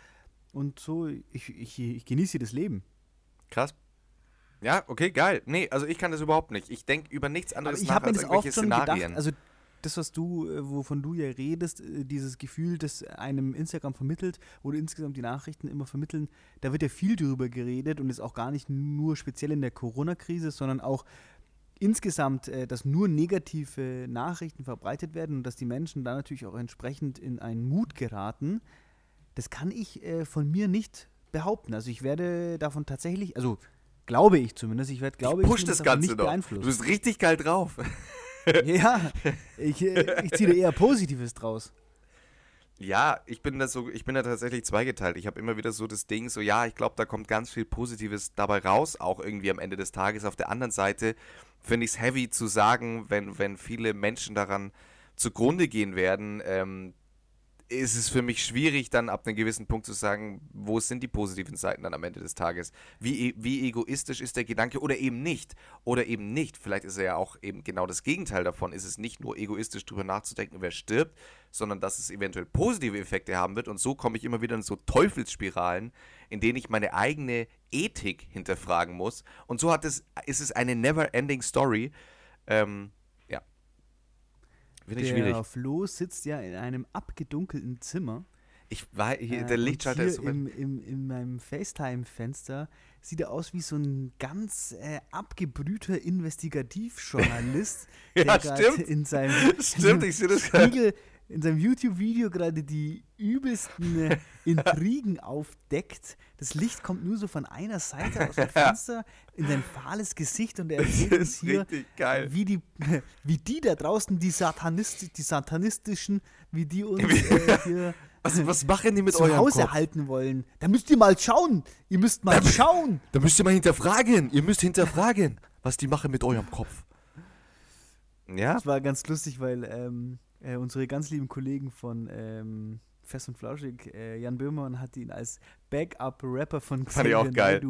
und so, ich, ich, ich genieße hier das Leben. Krass. Ja, okay, geil. Nee, also ich kann das überhaupt nicht. Ich denke über nichts Aber anderes ich nach habe mir als das irgendwelche oft schon Szenarien. gedacht, also das, was du, äh, wovon du ja redest, äh, dieses Gefühl, das einem Instagram vermittelt oder insgesamt die Nachrichten immer vermitteln, da wird ja viel drüber geredet und ist auch gar nicht nur speziell in der Corona-Krise, sondern auch insgesamt, äh, dass nur negative Nachrichten verbreitet werden und dass die Menschen da natürlich auch entsprechend in einen Mut geraten, das kann ich von mir nicht behaupten. Also ich werde davon tatsächlich, also glaube ich zumindest, ich werde, glaube ich ich, push das Ganze nicht beeinflusst. Du bist richtig geil drauf. Ja, ich, äh, ich ziehe da eher Positives draus. Ja, ich bin da so, ich bin da tatsächlich zweigeteilt. Ich habe immer wieder so das Ding, so ja, ich glaube, da kommt ganz viel Positives dabei raus, auch irgendwie am Ende des Tages. Auf der anderen Seite finde ich es heavy zu sagen, wenn, wenn viele Menschen daran zugrunde gehen werden, ähm, ist es für mich schwierig, dann ab einem gewissen Punkt zu sagen, wo sind die positiven Seiten dann am Ende des Tages? Wie, e- wie egoistisch ist der Gedanke oder eben nicht? Oder eben nicht. Vielleicht ist er ja auch eben genau das Gegenteil davon. Ist es nicht nur egoistisch drüber nachzudenken, wer stirbt, sondern dass es eventuell positive Effekte haben wird. Und so komme ich immer wieder in so Teufelsspiralen, in denen ich meine eigene Ethik hinterfragen muss. Und so hat es, ist es eine never-ending Story. Ähm. Finde ich schwierig. Der Flo sitzt ja in einem abgedunkelten Zimmer. Ich war hier, äh, der Lichtschalter ist so im, im, in meinem FaceTime-Fenster sieht er aus wie so ein ganz äh, abgebrühter Investigativjournalist, Ja, der stimmt. in seinem, Stimmt, ich sehe das. Spiegel, in seinem YouTube-Video gerade die übelsten äh, Intrigen aufdeckt. Das Licht kommt nur so von einer Seite aus dem Fenster in sein fahles Gesicht und er erzählt uns hier, wie die, wie die da draußen, die, Satanist, die satanistischen, wie die uns äh, hier Was, was machen die mit zu eurem Hause Kopf? halten wollen. Da müsst ihr mal schauen. Ihr müsst mal schauen. Da müsst ihr mal hinterfragen. Ihr müsst hinterfragen, was die machen mit eurem Kopf. Ja? Das war ganz lustig, weil ähm, äh, unsere ganz lieben Kollegen von ähm, Fest und Flauschig, äh, Jan Böhmermann hat ihn als Backup-Rapper von Xavier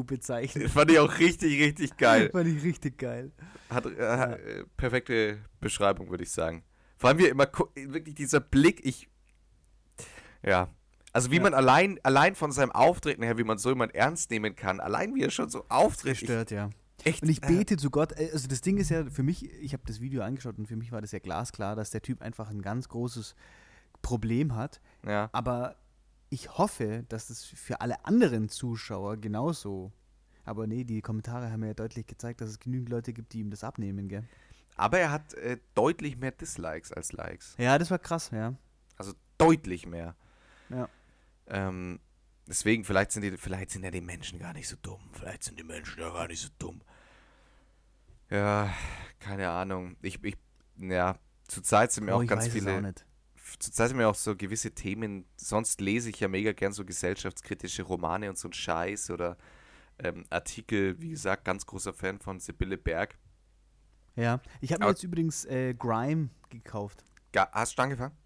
bezeichnet. Fand ich auch richtig, richtig geil. Fand ich richtig geil. Hat äh, äh, perfekte Beschreibung, würde ich sagen. Vor allem wie er immer wirklich dieser Blick, ich. Ja. Also wie Ja. man allein, allein von seinem Auftreten her, wie man so jemand ernst nehmen kann, allein wie er schon so auftritt. Stört, ja. Echt, Und ich äh, bete zu Gott, äh, also das Ding ist ja für mich, ich habe das Video angeschaut und für mich war das ja glasklar, dass der Typ einfach ein ganz großes Problem hat. Ja. Aber ich hoffe, dass das für alle anderen Zuschauer genauso. Aber nee, die Kommentare haben ja deutlich gezeigt, dass es genügend Leute gibt, die ihm das abnehmen, gell? Aber er hat äh, deutlich mehr Dislikes als Likes. Ja, das war krass, ja. Also deutlich mehr. Ja. Ähm, deswegen, vielleicht sind, die, vielleicht sind ja die Menschen gar nicht so dumm. Vielleicht sind die Menschen ja gar nicht so dumm. Ja, keine Ahnung. Ich, ich, ja, zurzeit sind mir Oh, auch ganz viele. auch. Zurzeit sind mir auch so gewisse Themen. Sonst lese ich ja mega gern so gesellschaftskritische Romane und so ein Scheiß oder ähm, Artikel. Wie gesagt, ganz großer Fan von Sibylle Berg. Ja, ich habe mir jetzt übrigens äh, Grime gekauft. Ga- Hast du angefangen?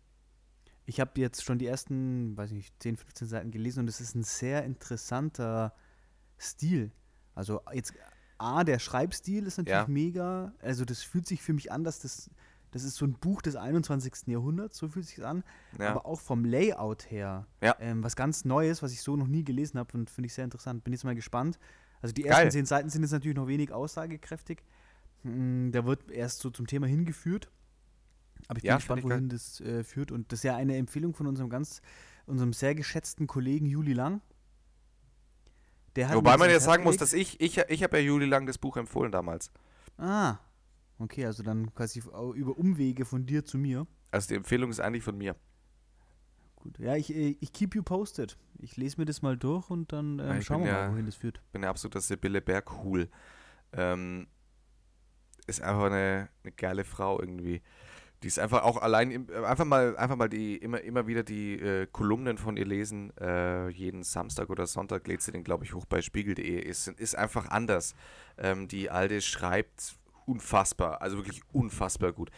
Ich habe jetzt schon die ersten, weiß nicht, 10, 15 Seiten gelesen und es ist ein sehr interessanter Stil. Also jetzt A, der Schreibstil ist natürlich Ja. mega. Also das fühlt sich für mich an, dass das, das ist so ein Buch des 21. Jahrhunderts, so fühlt sich an. Ja. Aber auch vom Layout her. Ja. Ähm, was ganz Neues, was ich so noch nie gelesen habe und finde ich sehr interessant. Bin jetzt mal gespannt. Also die Geil. ersten zehn Seiten sind jetzt natürlich noch wenig aussagekräftig. Hm, Da wird erst so zum Thema hingeführt. Aber ich bin Ja, gespannt, wohin das äh, führt. Und das ist ja eine Empfehlung von unserem ganz, unserem sehr geschätzten Kollegen Juli Lang. Wobei man jetzt sagen muss, dass ich, ich, ich habe ja Juli lang das Buch empfohlen damals. Ah, okay, also dann quasi über Umwege von dir zu mir. Also die Empfehlung ist eigentlich von mir. Gut. Ja, ich, äh, ich keep you posted. Ich lese mir das mal durch und dann Ja, ähm, ich schauen wir ja- mal, wohin das führt. bin ein absoluter Sibylle Berg cool. Ähm, ist einfach eine, eine geile Frau irgendwie. Die ist einfach auch allein, äh, einfach mal, einfach mal die, immer, immer wieder die äh, Kolumnen von ihr lesen. Äh, jeden Samstag oder Sonntag lädt sie den, glaube ich, hoch bei spiegel.de. Ist, ist einfach anders. Ähm, die Alte schreibt unfassbar, also wirklich unfassbar gut.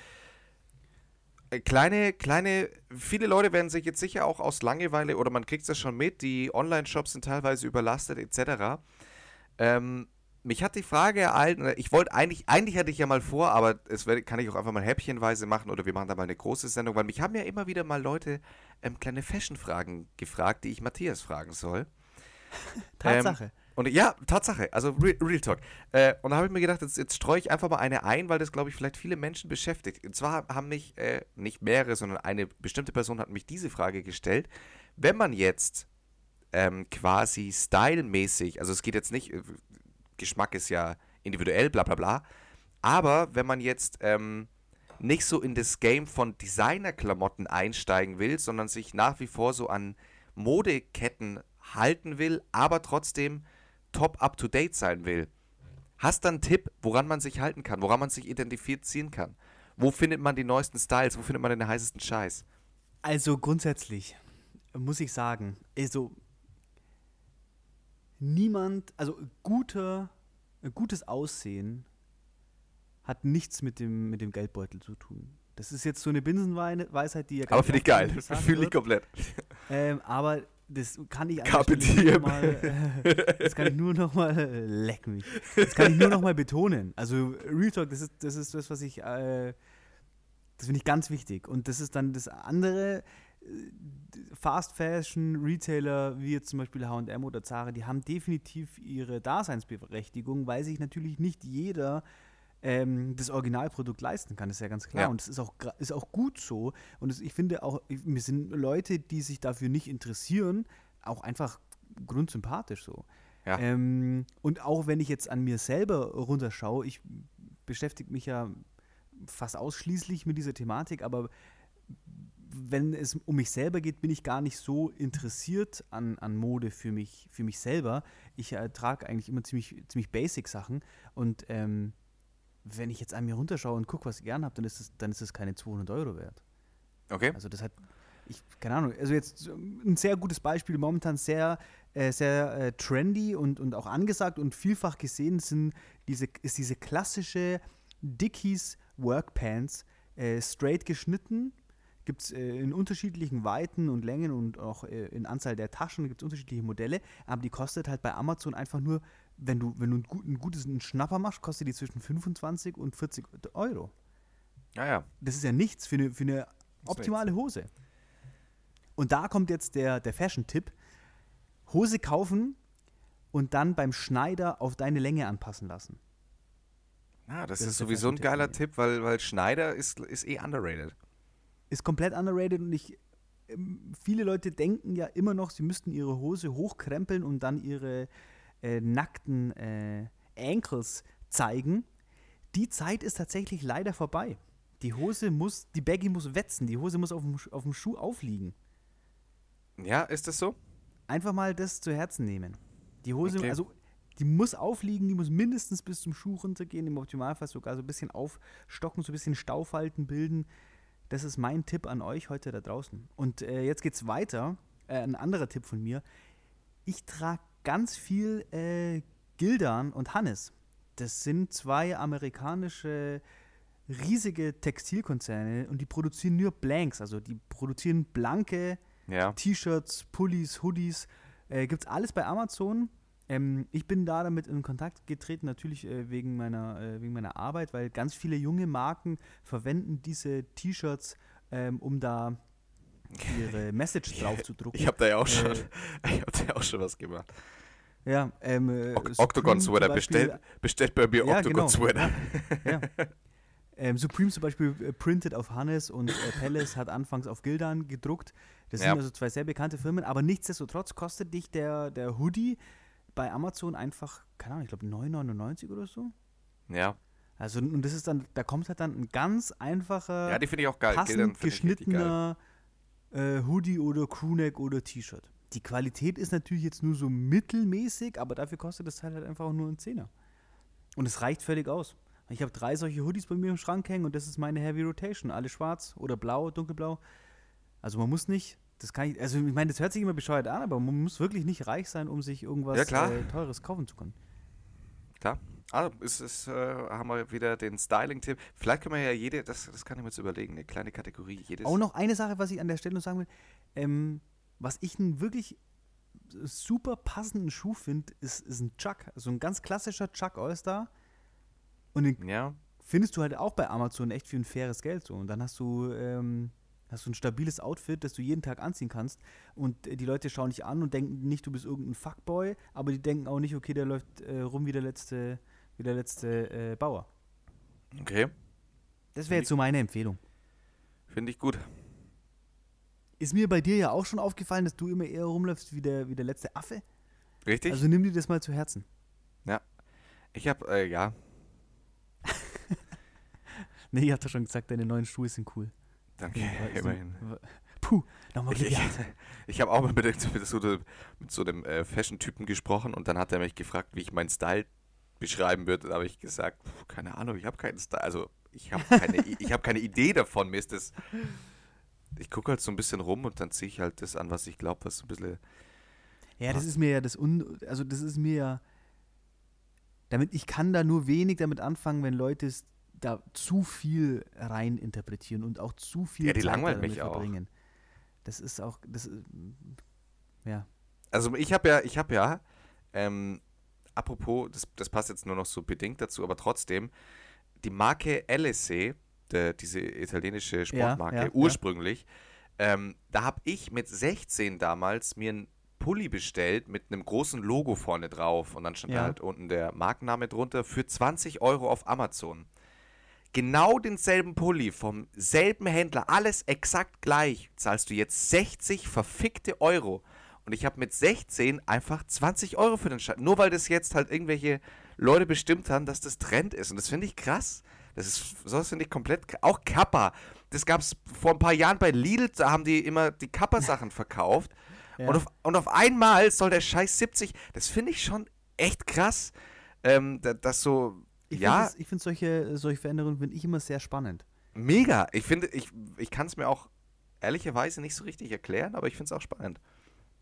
Äh, Kleine, kleine, viele Leute werden sich jetzt sicher auch aus Langeweile oder man kriegt es schon mit, die Online-Shops sind teilweise überlastet etc. Ähm, mich hat die Frage ereilt, ich wollte eigentlich, eigentlich hatte ich ja mal vor, aber es kann ich auch einfach mal häppchenweise machen oder wir machen da mal eine große Sendung, weil mich haben ja immer wieder mal Leute ähm, kleine Fashion-Fragen gefragt, die ich Matthias fragen soll. Tatsache. Und ja, Tatsache, also Real, Real Talk. Äh, und da habe ich mir gedacht, jetzt, jetzt streue ich einfach mal eine ein, weil das, glaube ich, vielleicht viele Menschen beschäftigt. Und zwar haben mich, äh, nicht mehrere, sondern eine bestimmte Person hat mich diese Frage gestellt. Wenn man jetzt ähm, quasi stylmäßig, also es geht jetzt nicht, äh, Geschmack ist ja individuell, bla bla bla, aber wenn man jetzt ähm, nicht so in das Game von Designerklamotten einsteigen will, sondern sich nach wie vor so an Modeketten halten will, aber trotzdem top up to date sein will. Hast du einen Tipp, woran man sich halten kann, woran man sich identifizieren kann? Wo findet man die neuesten Styles? Wo findet man den heißesten Scheiß? Also grundsätzlich muss ich sagen, also niemand, also guter, äh, gutes Aussehen hat nichts mit dem, mit dem Geldbeutel zu tun. Das ist jetzt so eine Binsenweisheit, die ja Aber finde ich geil. Fühle ich komplett. Ähm, aber das kann ich noch mal, äh, das kann ich nur noch mal äh, leck mich. Das kann ich nur noch mal betonen. Also Real Talk, das ist das ist das, was ich äh, das finde ich ganz wichtig und das ist dann das andere Fast Fashion Retailer wie jetzt zum Beispiel H&M oder Zara, die haben definitiv ihre Daseinsberechtigung, weil sich natürlich nicht jeder ähm, das Originalprodukt leisten kann, ist ja ganz klar. Ja. Und das ist auch, ist auch gut so. Und es, ich finde auch, mir sind Leute, die sich dafür nicht interessieren, auch einfach grundsympathisch so. Ja. Ähm, und auch wenn ich jetzt an mir selber runterschaue, ich beschäftige mich ja fast ausschließlich mit dieser Thematik, aber wenn es um mich selber geht, bin ich gar nicht so interessiert an, an Mode für mich, für mich selber. Ich äh, trage eigentlich immer ziemlich, ziemlich basic Sachen und ähm, wenn ich jetzt an mir runterschaue und gucke, was ich gern habe, dann ist es dann ist es keine 200 Euro wert. Okay. Also das hat, ich, keine Ahnung, also jetzt ein sehr gutes Beispiel, momentan sehr, äh, sehr äh, trendy und, und auch angesagt und vielfach gesehen sind diese, ist diese klassische Dickies Workpants, äh, straight geschnitten, gibt es äh, in unterschiedlichen Weiten und Längen und auch äh, in Anzahl der Taschen gibt es unterschiedliche Modelle, aber die kostet halt bei Amazon einfach nur, wenn du, wenn du ein, gut, ein gutes einen Schnapper machst, kostet die zwischen 25 und 40 Euro. Ja, ja. Das ist ja nichts für eine, für eine optimale Hose. Und da kommt jetzt der, der Fashion-Tipp. Hose kaufen und dann beim Schneider auf deine Länge anpassen lassen. Ah, das, Das ist ist sowieso ein geiler. Tipp, weil, weil Schneider ist, ist eh underrated. Ist komplett underrated und ich, ähm, viele Leute denken ja immer noch, sie müssten ihre Hose hochkrempeln und dann ihre äh, nackten äh, Ankles zeigen. Die Zeit ist tatsächlich leider vorbei. Die Hose muss, die Baggy muss wetzen, die Hose muss auf dem, Sch- auf dem Schuh aufliegen. Ja, ist das so? einfach mal das zu Herzen nehmen. Die Hose, Okay. also Die muss aufliegen, die muss mindestens bis zum Schuh runtergehen, im Optimalfall sogar so ein bisschen aufstocken, so ein bisschen Staufalten bilden. Das ist mein Tipp an euch heute da draußen. Und äh, jetzt geht's weiter. Äh, ein anderer Tipp von mir. Ich trage ganz viel äh, Gildan und Hannes. Das sind zwei amerikanische riesige Textilkonzerne und die produzieren nur Blanks, also die produzieren blanke Ja. T-Shirts, Pullis, Hoodies. Äh, gibt's alles bei Amazon. Ähm, ich bin da damit in Kontakt getreten, natürlich äh, wegen, meiner, äh, wegen meiner Arbeit, weil ganz viele junge Marken verwenden diese T-Shirts, ähm, um da ihre Message drauf zu drucken. Ich habe da ja auch Äh, schon, ich hab da ja auch schon was gemacht. ja, ähm, äh, Octagon Sweater, bestellt, bestellt bei mir Ja, Octagon genau. Sweater. Ja. Ähm, Supreme zum Beispiel äh, printet auf Hannes und äh, Palace hat anfangs auf Gildan gedruckt. Das Ja. sind also zwei sehr bekannte Firmen, aber nichtsdestotrotz kostet dich der, der Hoodie bei Amazon einfach, keine Ahnung, ich glaube 9,99 oder so. Ja. Also, und das ist dann, da kommt halt dann ein ganz einfacher, ja, die finde ich auch geil. Passend geschnittener äh, Hoodie oder Crewneck oder T-Shirt. Die Qualität ist natürlich jetzt nur so mittelmäßig, aber dafür kostet das Teil halt einfach nur einen Zehner. Und es reicht völlig aus. Ich habe drei solche Hoodies bei mir im Schrank hängen und das ist meine Heavy Rotation. Alle schwarz oder blau, dunkelblau. Also man muss nicht, das kann ich, also ich meine, das hört sich immer bescheuert an, aber man muss wirklich nicht reich sein, um sich irgendwas Ja. Äh, Teures kaufen zu können. Klar. Also, ist, ist, äh, haben wir wieder den Styling-Tipp. Vielleicht können wir ja jede, das, das kann ich mir jetzt überlegen, eine kleine Kategorie. Jedes, Auch noch eine Sache, was ich an der Stelle noch sagen will. Ähm, was ich einen wirklich super passenden Schuh finde, ist, ist ein Chuck. Also ein ganz klassischer Chuck All-Star. Und den Ja, findest du halt auch bei Amazon echt für ein faires Geld so. Und dann hast du, ähm, hast du ein stabiles Outfit, das du jeden Tag anziehen kannst. Und äh, die Leute schauen dich an und denken nicht, du bist irgendein Fuckboy, aber die denken auch nicht, okay, der läuft äh, rum wie der letzte, wie der letzte äh, Bauer. okay. Das wäre jetzt so meine Empfehlung. Finde ich gut. Ist mir bei dir ja auch schon aufgefallen, dass du immer eher rumläufst wie der, wie der letzte Affe. Richtig? Also nimm dir das mal zu Herzen. ich habe, äh, ja, Nee, ich hab doch schon gesagt, deine neuen Schuhe sind cool. Danke, Ja, so- immerhin. Puh, nochmal Ich, Glück ich, gehabt. ich habe auch mal mit, so, einem- mit so einem äh, Fashion-Typen gesprochen und dann hat er mich gefragt, wie ich meinen Style beschreiben würde. Da habe ich gesagt, puh, keine Ahnung, ich habe keinen Style. Also ich habe keine, ich hab keine Idee davon. Mir ist das. Ich gucke halt so ein bisschen rum und dann ziehe ich halt das an, was ich glaube, was so ein bisschen. Ja, das ist mir ja das Un also das ist mir ja damit ich kann da nur wenig damit anfangen, wenn Leute es da zu viel rein interpretieren und auch zu viel Ja, die Zeit langweilen damit mich auch. verbringen. Das ist auch das ist, ja. Also ich habe ja, ich habe ja, ähm, apropos, das, das passt jetzt nur noch so bedingt dazu, aber trotzdem, die Marke LSC, der, diese italienische Sportmarke, ja, ja. ursprünglich, Ähm, da habe ich mit 16 damals mir einen Pulli bestellt mit einem großen Logo vorne drauf und dann stand da Ja. halt unten der Markenname drunter für 20 Euro auf Amazon. Genau denselben Pulli vom selben Händler, alles exakt gleich, zahlst du jetzt 60 verfickte Euro. Und ich habe mit 16 einfach 20 Euro für den Scheiß. Nur weil das jetzt halt irgendwelche Leute bestimmt haben, dass das Trend ist. Und das finde ich krass. Das ist, sowas finde ich komplett. Auch Kappa. Das gab es vor ein paar Jahren bei Lidl, da haben die immer die Kappa-Sachen verkauft. Ja. Und, auf, und auf einmal soll der Scheiß 70. Das finde ich schon echt krass. Ähm, da- dass so. Ich ja, finde find solche, solche Veränderungen finde ich immer sehr spannend. mega. Ich finde, ich, ich kann es mir auch ehrlicherweise nicht so richtig erklären, aber ich finde es auch spannend.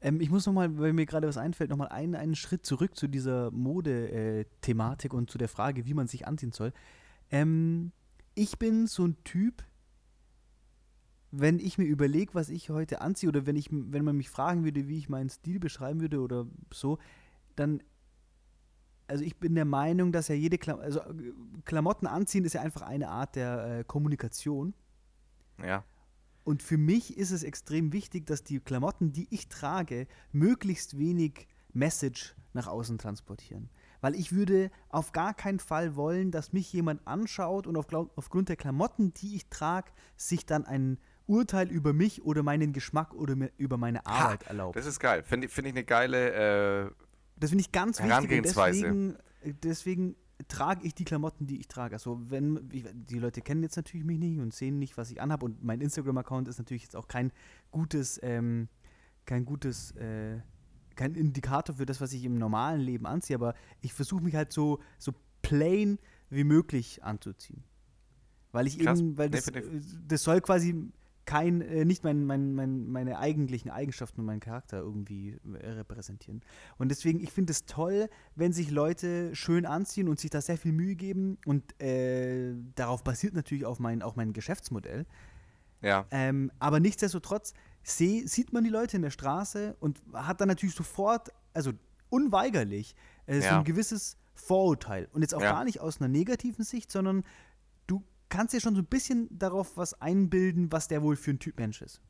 Ähm, ich muss nochmal, weil mir gerade was einfällt, nochmal einen, einen Schritt zurück zu dieser Mode-Thematik und zu der Frage, wie man sich anziehen soll. Ähm, ich bin so ein Typ, wenn ich mir überlege, was ich heute anziehe, oder wenn, ich, wenn man mich fragen würde, wie ich meinen Stil beschreiben würde oder so, dann, also ich bin der Meinung, dass ja jede Klam also äh, Klamotten anziehen ist ja einfach eine Art der äh, Kommunikation. Ja. Und für mich ist es extrem wichtig, dass die Klamotten, die ich trage, möglichst wenig Message nach außen transportieren. Weil ich würde auf gar keinen Fall wollen, dass mich jemand anschaut und auf, aufgrund der Klamotten, die ich trage, sich dann ein Urteil über mich oder meinen Geschmack oder über meine Arbeit erlaubt. Das ist geil. Finde find ich eine geile. Äh, Das finde ich ganz wichtig. Deswegen, deswegen trage ich die Klamotten, die ich trage. Also wenn ich, die Leute kennen jetzt natürlich mich nicht und sehen nicht, was ich anhabe. Und mein Instagram-Account ist natürlich jetzt auch kein gutes, ähm, kein gutes, äh, kein Indikator für das, was ich im normalen Leben anziehe, aber ich versuche mich halt so, so plain wie möglich anzuziehen. Weil ich Krass. eben, weil Nee, das, äh, das soll quasi kein, äh, nicht mein, mein, mein, meine eigentlichen Eigenschaften und meinen Charakter irgendwie äh, repräsentieren. Und deswegen, ich finde es toll, wenn sich Leute schön anziehen und sich da sehr viel Mühe geben. Und äh, darauf basiert natürlich auch mein, auch mein Geschäftsmodell. Ja. Ähm, aber nichtsdestotrotz seh, sieht man die Leute in der Straße und hat dann natürlich sofort, also unweigerlich, äh, so Ja. ein gewisses Vorurteil. Und jetzt auch Ja. gar nicht aus einer negativen Sicht, sondern kannst dir schon so ein bisschen darauf was einbilden, was der wohl für ein Typ Mensch ist.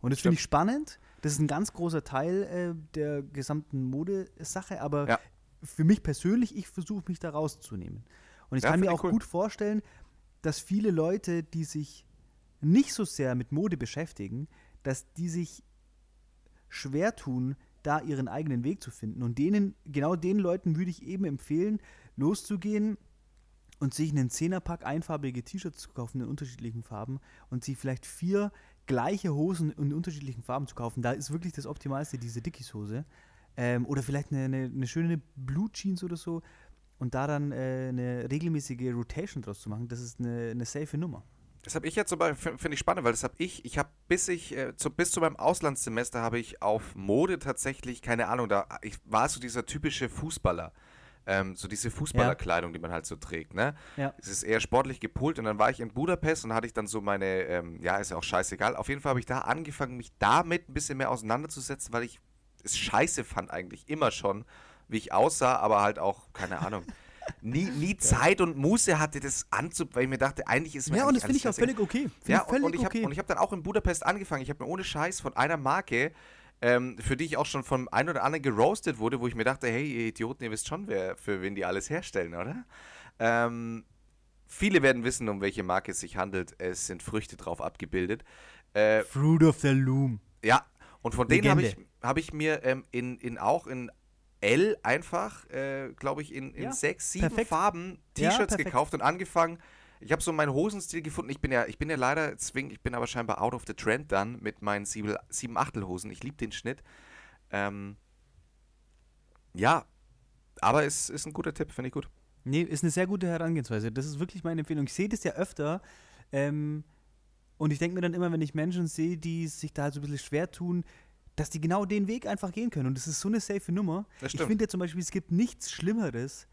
Und das finde ich spannend. Das ist ein ganz großer Teil äh, der gesamten Modesache, aber Ja. für mich persönlich, ich versuche mich da rauszunehmen. Und ich Ja, kann mir auch cool. gut vorstellen, dass viele Leute, die sich nicht so sehr mit Mode beschäftigen, dass die sich schwer tun, da ihren eigenen Weg zu finden. Und denen, genau den Leuten würde ich eben empfehlen, loszugehen und sich einen Zehnerpack einfarbige T-Shirts zu kaufen in unterschiedlichen Farben und sich vielleicht vier gleiche Hosen in unterschiedlichen Farben zu kaufen. Da ist wirklich das Optimalste diese Dickies-Hose. Ähm, oder vielleicht eine, eine, eine schöne Blue Jeans oder so und da dann äh, eine regelmäßige Rotation draus zu machen. Das ist eine, eine safe Nummer. Das habe ich jetzt zum Beispiel, finde ich spannend, weil das habe ich, ich habe bis ich, äh, zu, bis zu meinem Auslandssemester habe ich auf Mode tatsächlich, keine Ahnung, da ich war so dieser typische Fußballer. Ähm, so diese Fußballerkleidung, die man halt so trägt, ne? Ja. Es ist eher sportlich gepolt und dann war ich in Budapest und hatte ich dann so meine, ähm, ja, ist ja auch scheißegal. Auf jeden Fall habe ich da angefangen, mich damit ein bisschen mehr auseinanderzusetzen, weil ich es scheiße fand eigentlich immer schon, wie ich aussah, aber halt auch, keine Ahnung, nie, nie Zeit und Muße hatte, das anzu, weil ich mir dachte, eigentlich ist mir Ja, und das finde ich auch völlig okay. Find Ja, und, und ich habe okay. hab dann auch in Budapest angefangen. Ich habe mir ohne Scheiß von einer Marke, ähm, für die ich auch schon vom einen oder anderen geroastet wurde, wo ich mir dachte, hey, ihr Idioten, ihr wisst schon, wer, für wen die alles herstellen, oder? Ähm, viele werden wissen, um welche Marke es sich handelt. Es sind Früchte drauf abgebildet. Äh, Fruit of the Loom. ja, und von denen habe ich, hab ich mir ähm, in, in auch in L einfach, äh, glaube ich, in, in Ja, sechs, sieben perfekt. Farben Ja, T-Shirts perfekt. gekauft und angefangen. Ich habe so meinen Hosenstil gefunden. Ich bin ja, ich bin ja leider, deswegen, ich bin aber scheinbar out of the trend dann mit meinen sieben, Achtelhosen. Ich liebe den Schnitt. Ähm, ja, aber es ist ein guter Tipp, finde ich gut. Nee, ist eine sehr gute Herangehensweise. Das ist wirklich meine Empfehlung. Ich sehe das ja öfter. Ähm, und ich denke mir dann immer, wenn ich Menschen sehe, die sich da so ein bisschen schwer tun, dass die genau den Weg einfach gehen können. Und das ist so eine safe Nummer. Ich finde ja zum Beispiel, es gibt nichts Schlimmeres,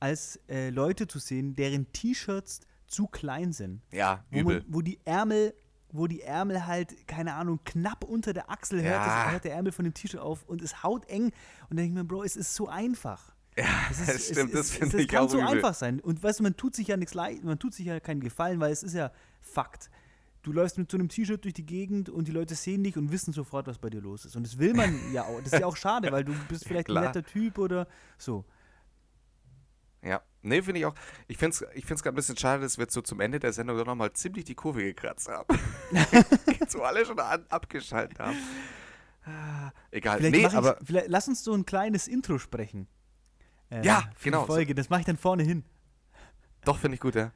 als äh, Leute zu sehen, deren T-Shirts zu klein sind. Ja, Wo, übel. man, wo die Ärmel, wo die Ärmel halt, keine Ahnung, knapp unter der Achsel hört, Ja. das, hört der Ärmel von dem T-Shirt auf und es haut eng. Und dann denke ich mir, Bro, es ist so einfach. Ja, Es ist, das stimmt, es, das finde ich kann auch so übel. einfach sein. Und weißt du, man tut sich ja nichts leid, man tut sich ja keinen Gefallen, weil es ist ja Fakt. Du läufst mit so einem T-Shirt durch die Gegend und die Leute sehen dich und wissen sofort, was bei dir los ist. Und das will man ja auch. Das ist ja auch schade, weil du bist vielleicht ein klar. netter Typ oder so. Ja, nee, finde ich auch. Ich finde es ich find's gerade ein bisschen schade, dass wir so zum Ende der Sendung doch nochmal ziemlich die Kurve gekratzt haben. so alle schon an, abgeschaltet haben. Ah, Egal. Vielleicht nee, aber vielleicht, lass uns so ein kleines Intro sprechen. Äh, Ja, genau. Die Folge. Das mache ich dann vorne hin. doch finde ich gut, ja.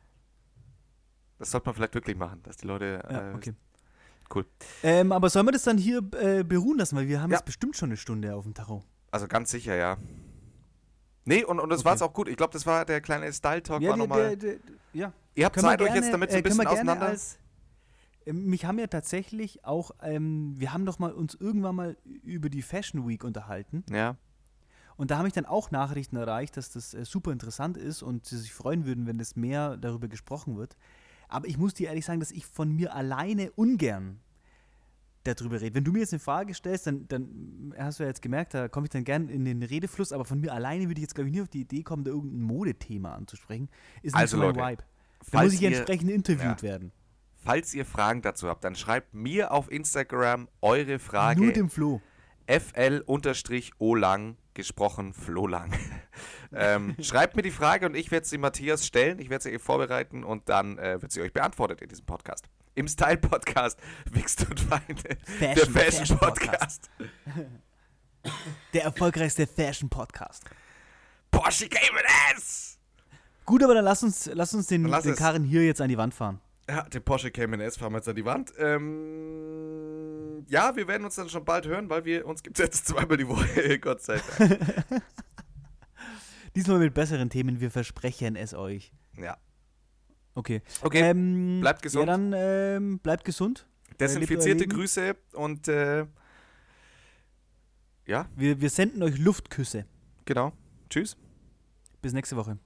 Das sollte man vielleicht wirklich machen, dass die Leute. Ja, äh, okay. Cool. Ähm, aber sollen wir das dann hier äh, beruhen lassen? Weil wir haben Ja. jetzt bestimmt schon eine Stunde auf dem Tacho. Also ganz sicher, ja. Nee, und, und das Okay. war's auch gut. Ich glaube, das war der kleine Style-Talk. Ja, war der, nochmal. der, der, ja. Ihr habt Zeit, euch jetzt damit so ein äh, bisschen auseinander. Als, ähm, mich haben ja tatsächlich auch, ähm, wir haben doch mal uns irgendwann mal über die Fashion Week unterhalten. ja. Und da habe ich dann auch Nachrichten erreicht, dass das äh, super interessant ist und sie sich freuen würden, wenn das mehr darüber gesprochen wird. Aber ich muss dir ehrlich sagen, dass ich von mir alleine ungern darüber rede. Wenn du mir jetzt eine Frage stellst, dann, dann hast du ja jetzt gemerkt, da komme ich dann gern in den Redefluss, aber von mir alleine würde ich jetzt, glaube ich, nie auf die Idee kommen, da irgendein Modethema anzusprechen. Ist nicht Also, so mein Leute, Vibe. Da muss ich ihr- entsprechend interviewt ja. werden. Falls ihr Fragen dazu habt, dann schreibt mir auf Instagram eure Frage. Nur dem Flo. FL-O-Lang, gesprochen Flohlang. ähm, schreibt mir die Frage und ich werde sie Matthias stellen. Ich werde sie ihr vorbereiten und dann äh, wird sie euch beantwortet in diesem Podcast. Im Style-Podcast Wichst und Weine. der Fashion- Fashion-Podcast. Der erfolgreichste Fashion-Podcast. Porsche Cayman S! Gut, aber dann lass uns, lass uns den, lass den. Karren hier jetzt an die Wand fahren. Ja, den Porsche Cayman S fahren wir jetzt an die Wand. Ähm, ja, wir werden uns dann schon bald hören, weil wir uns gibt es jetzt zweimal die Woche, Gott sei Dank. Diesmal mit besseren Themen, wir versprechen es euch. Ja. Okay. Okay, Ähm, bleibt gesund. Ja, dann ähm, bleibt gesund. desinfizierte Leben. Grüße und äh, ja, Wir, wir senden euch Luftküsse. genau. Tschüss. Bis nächste Woche.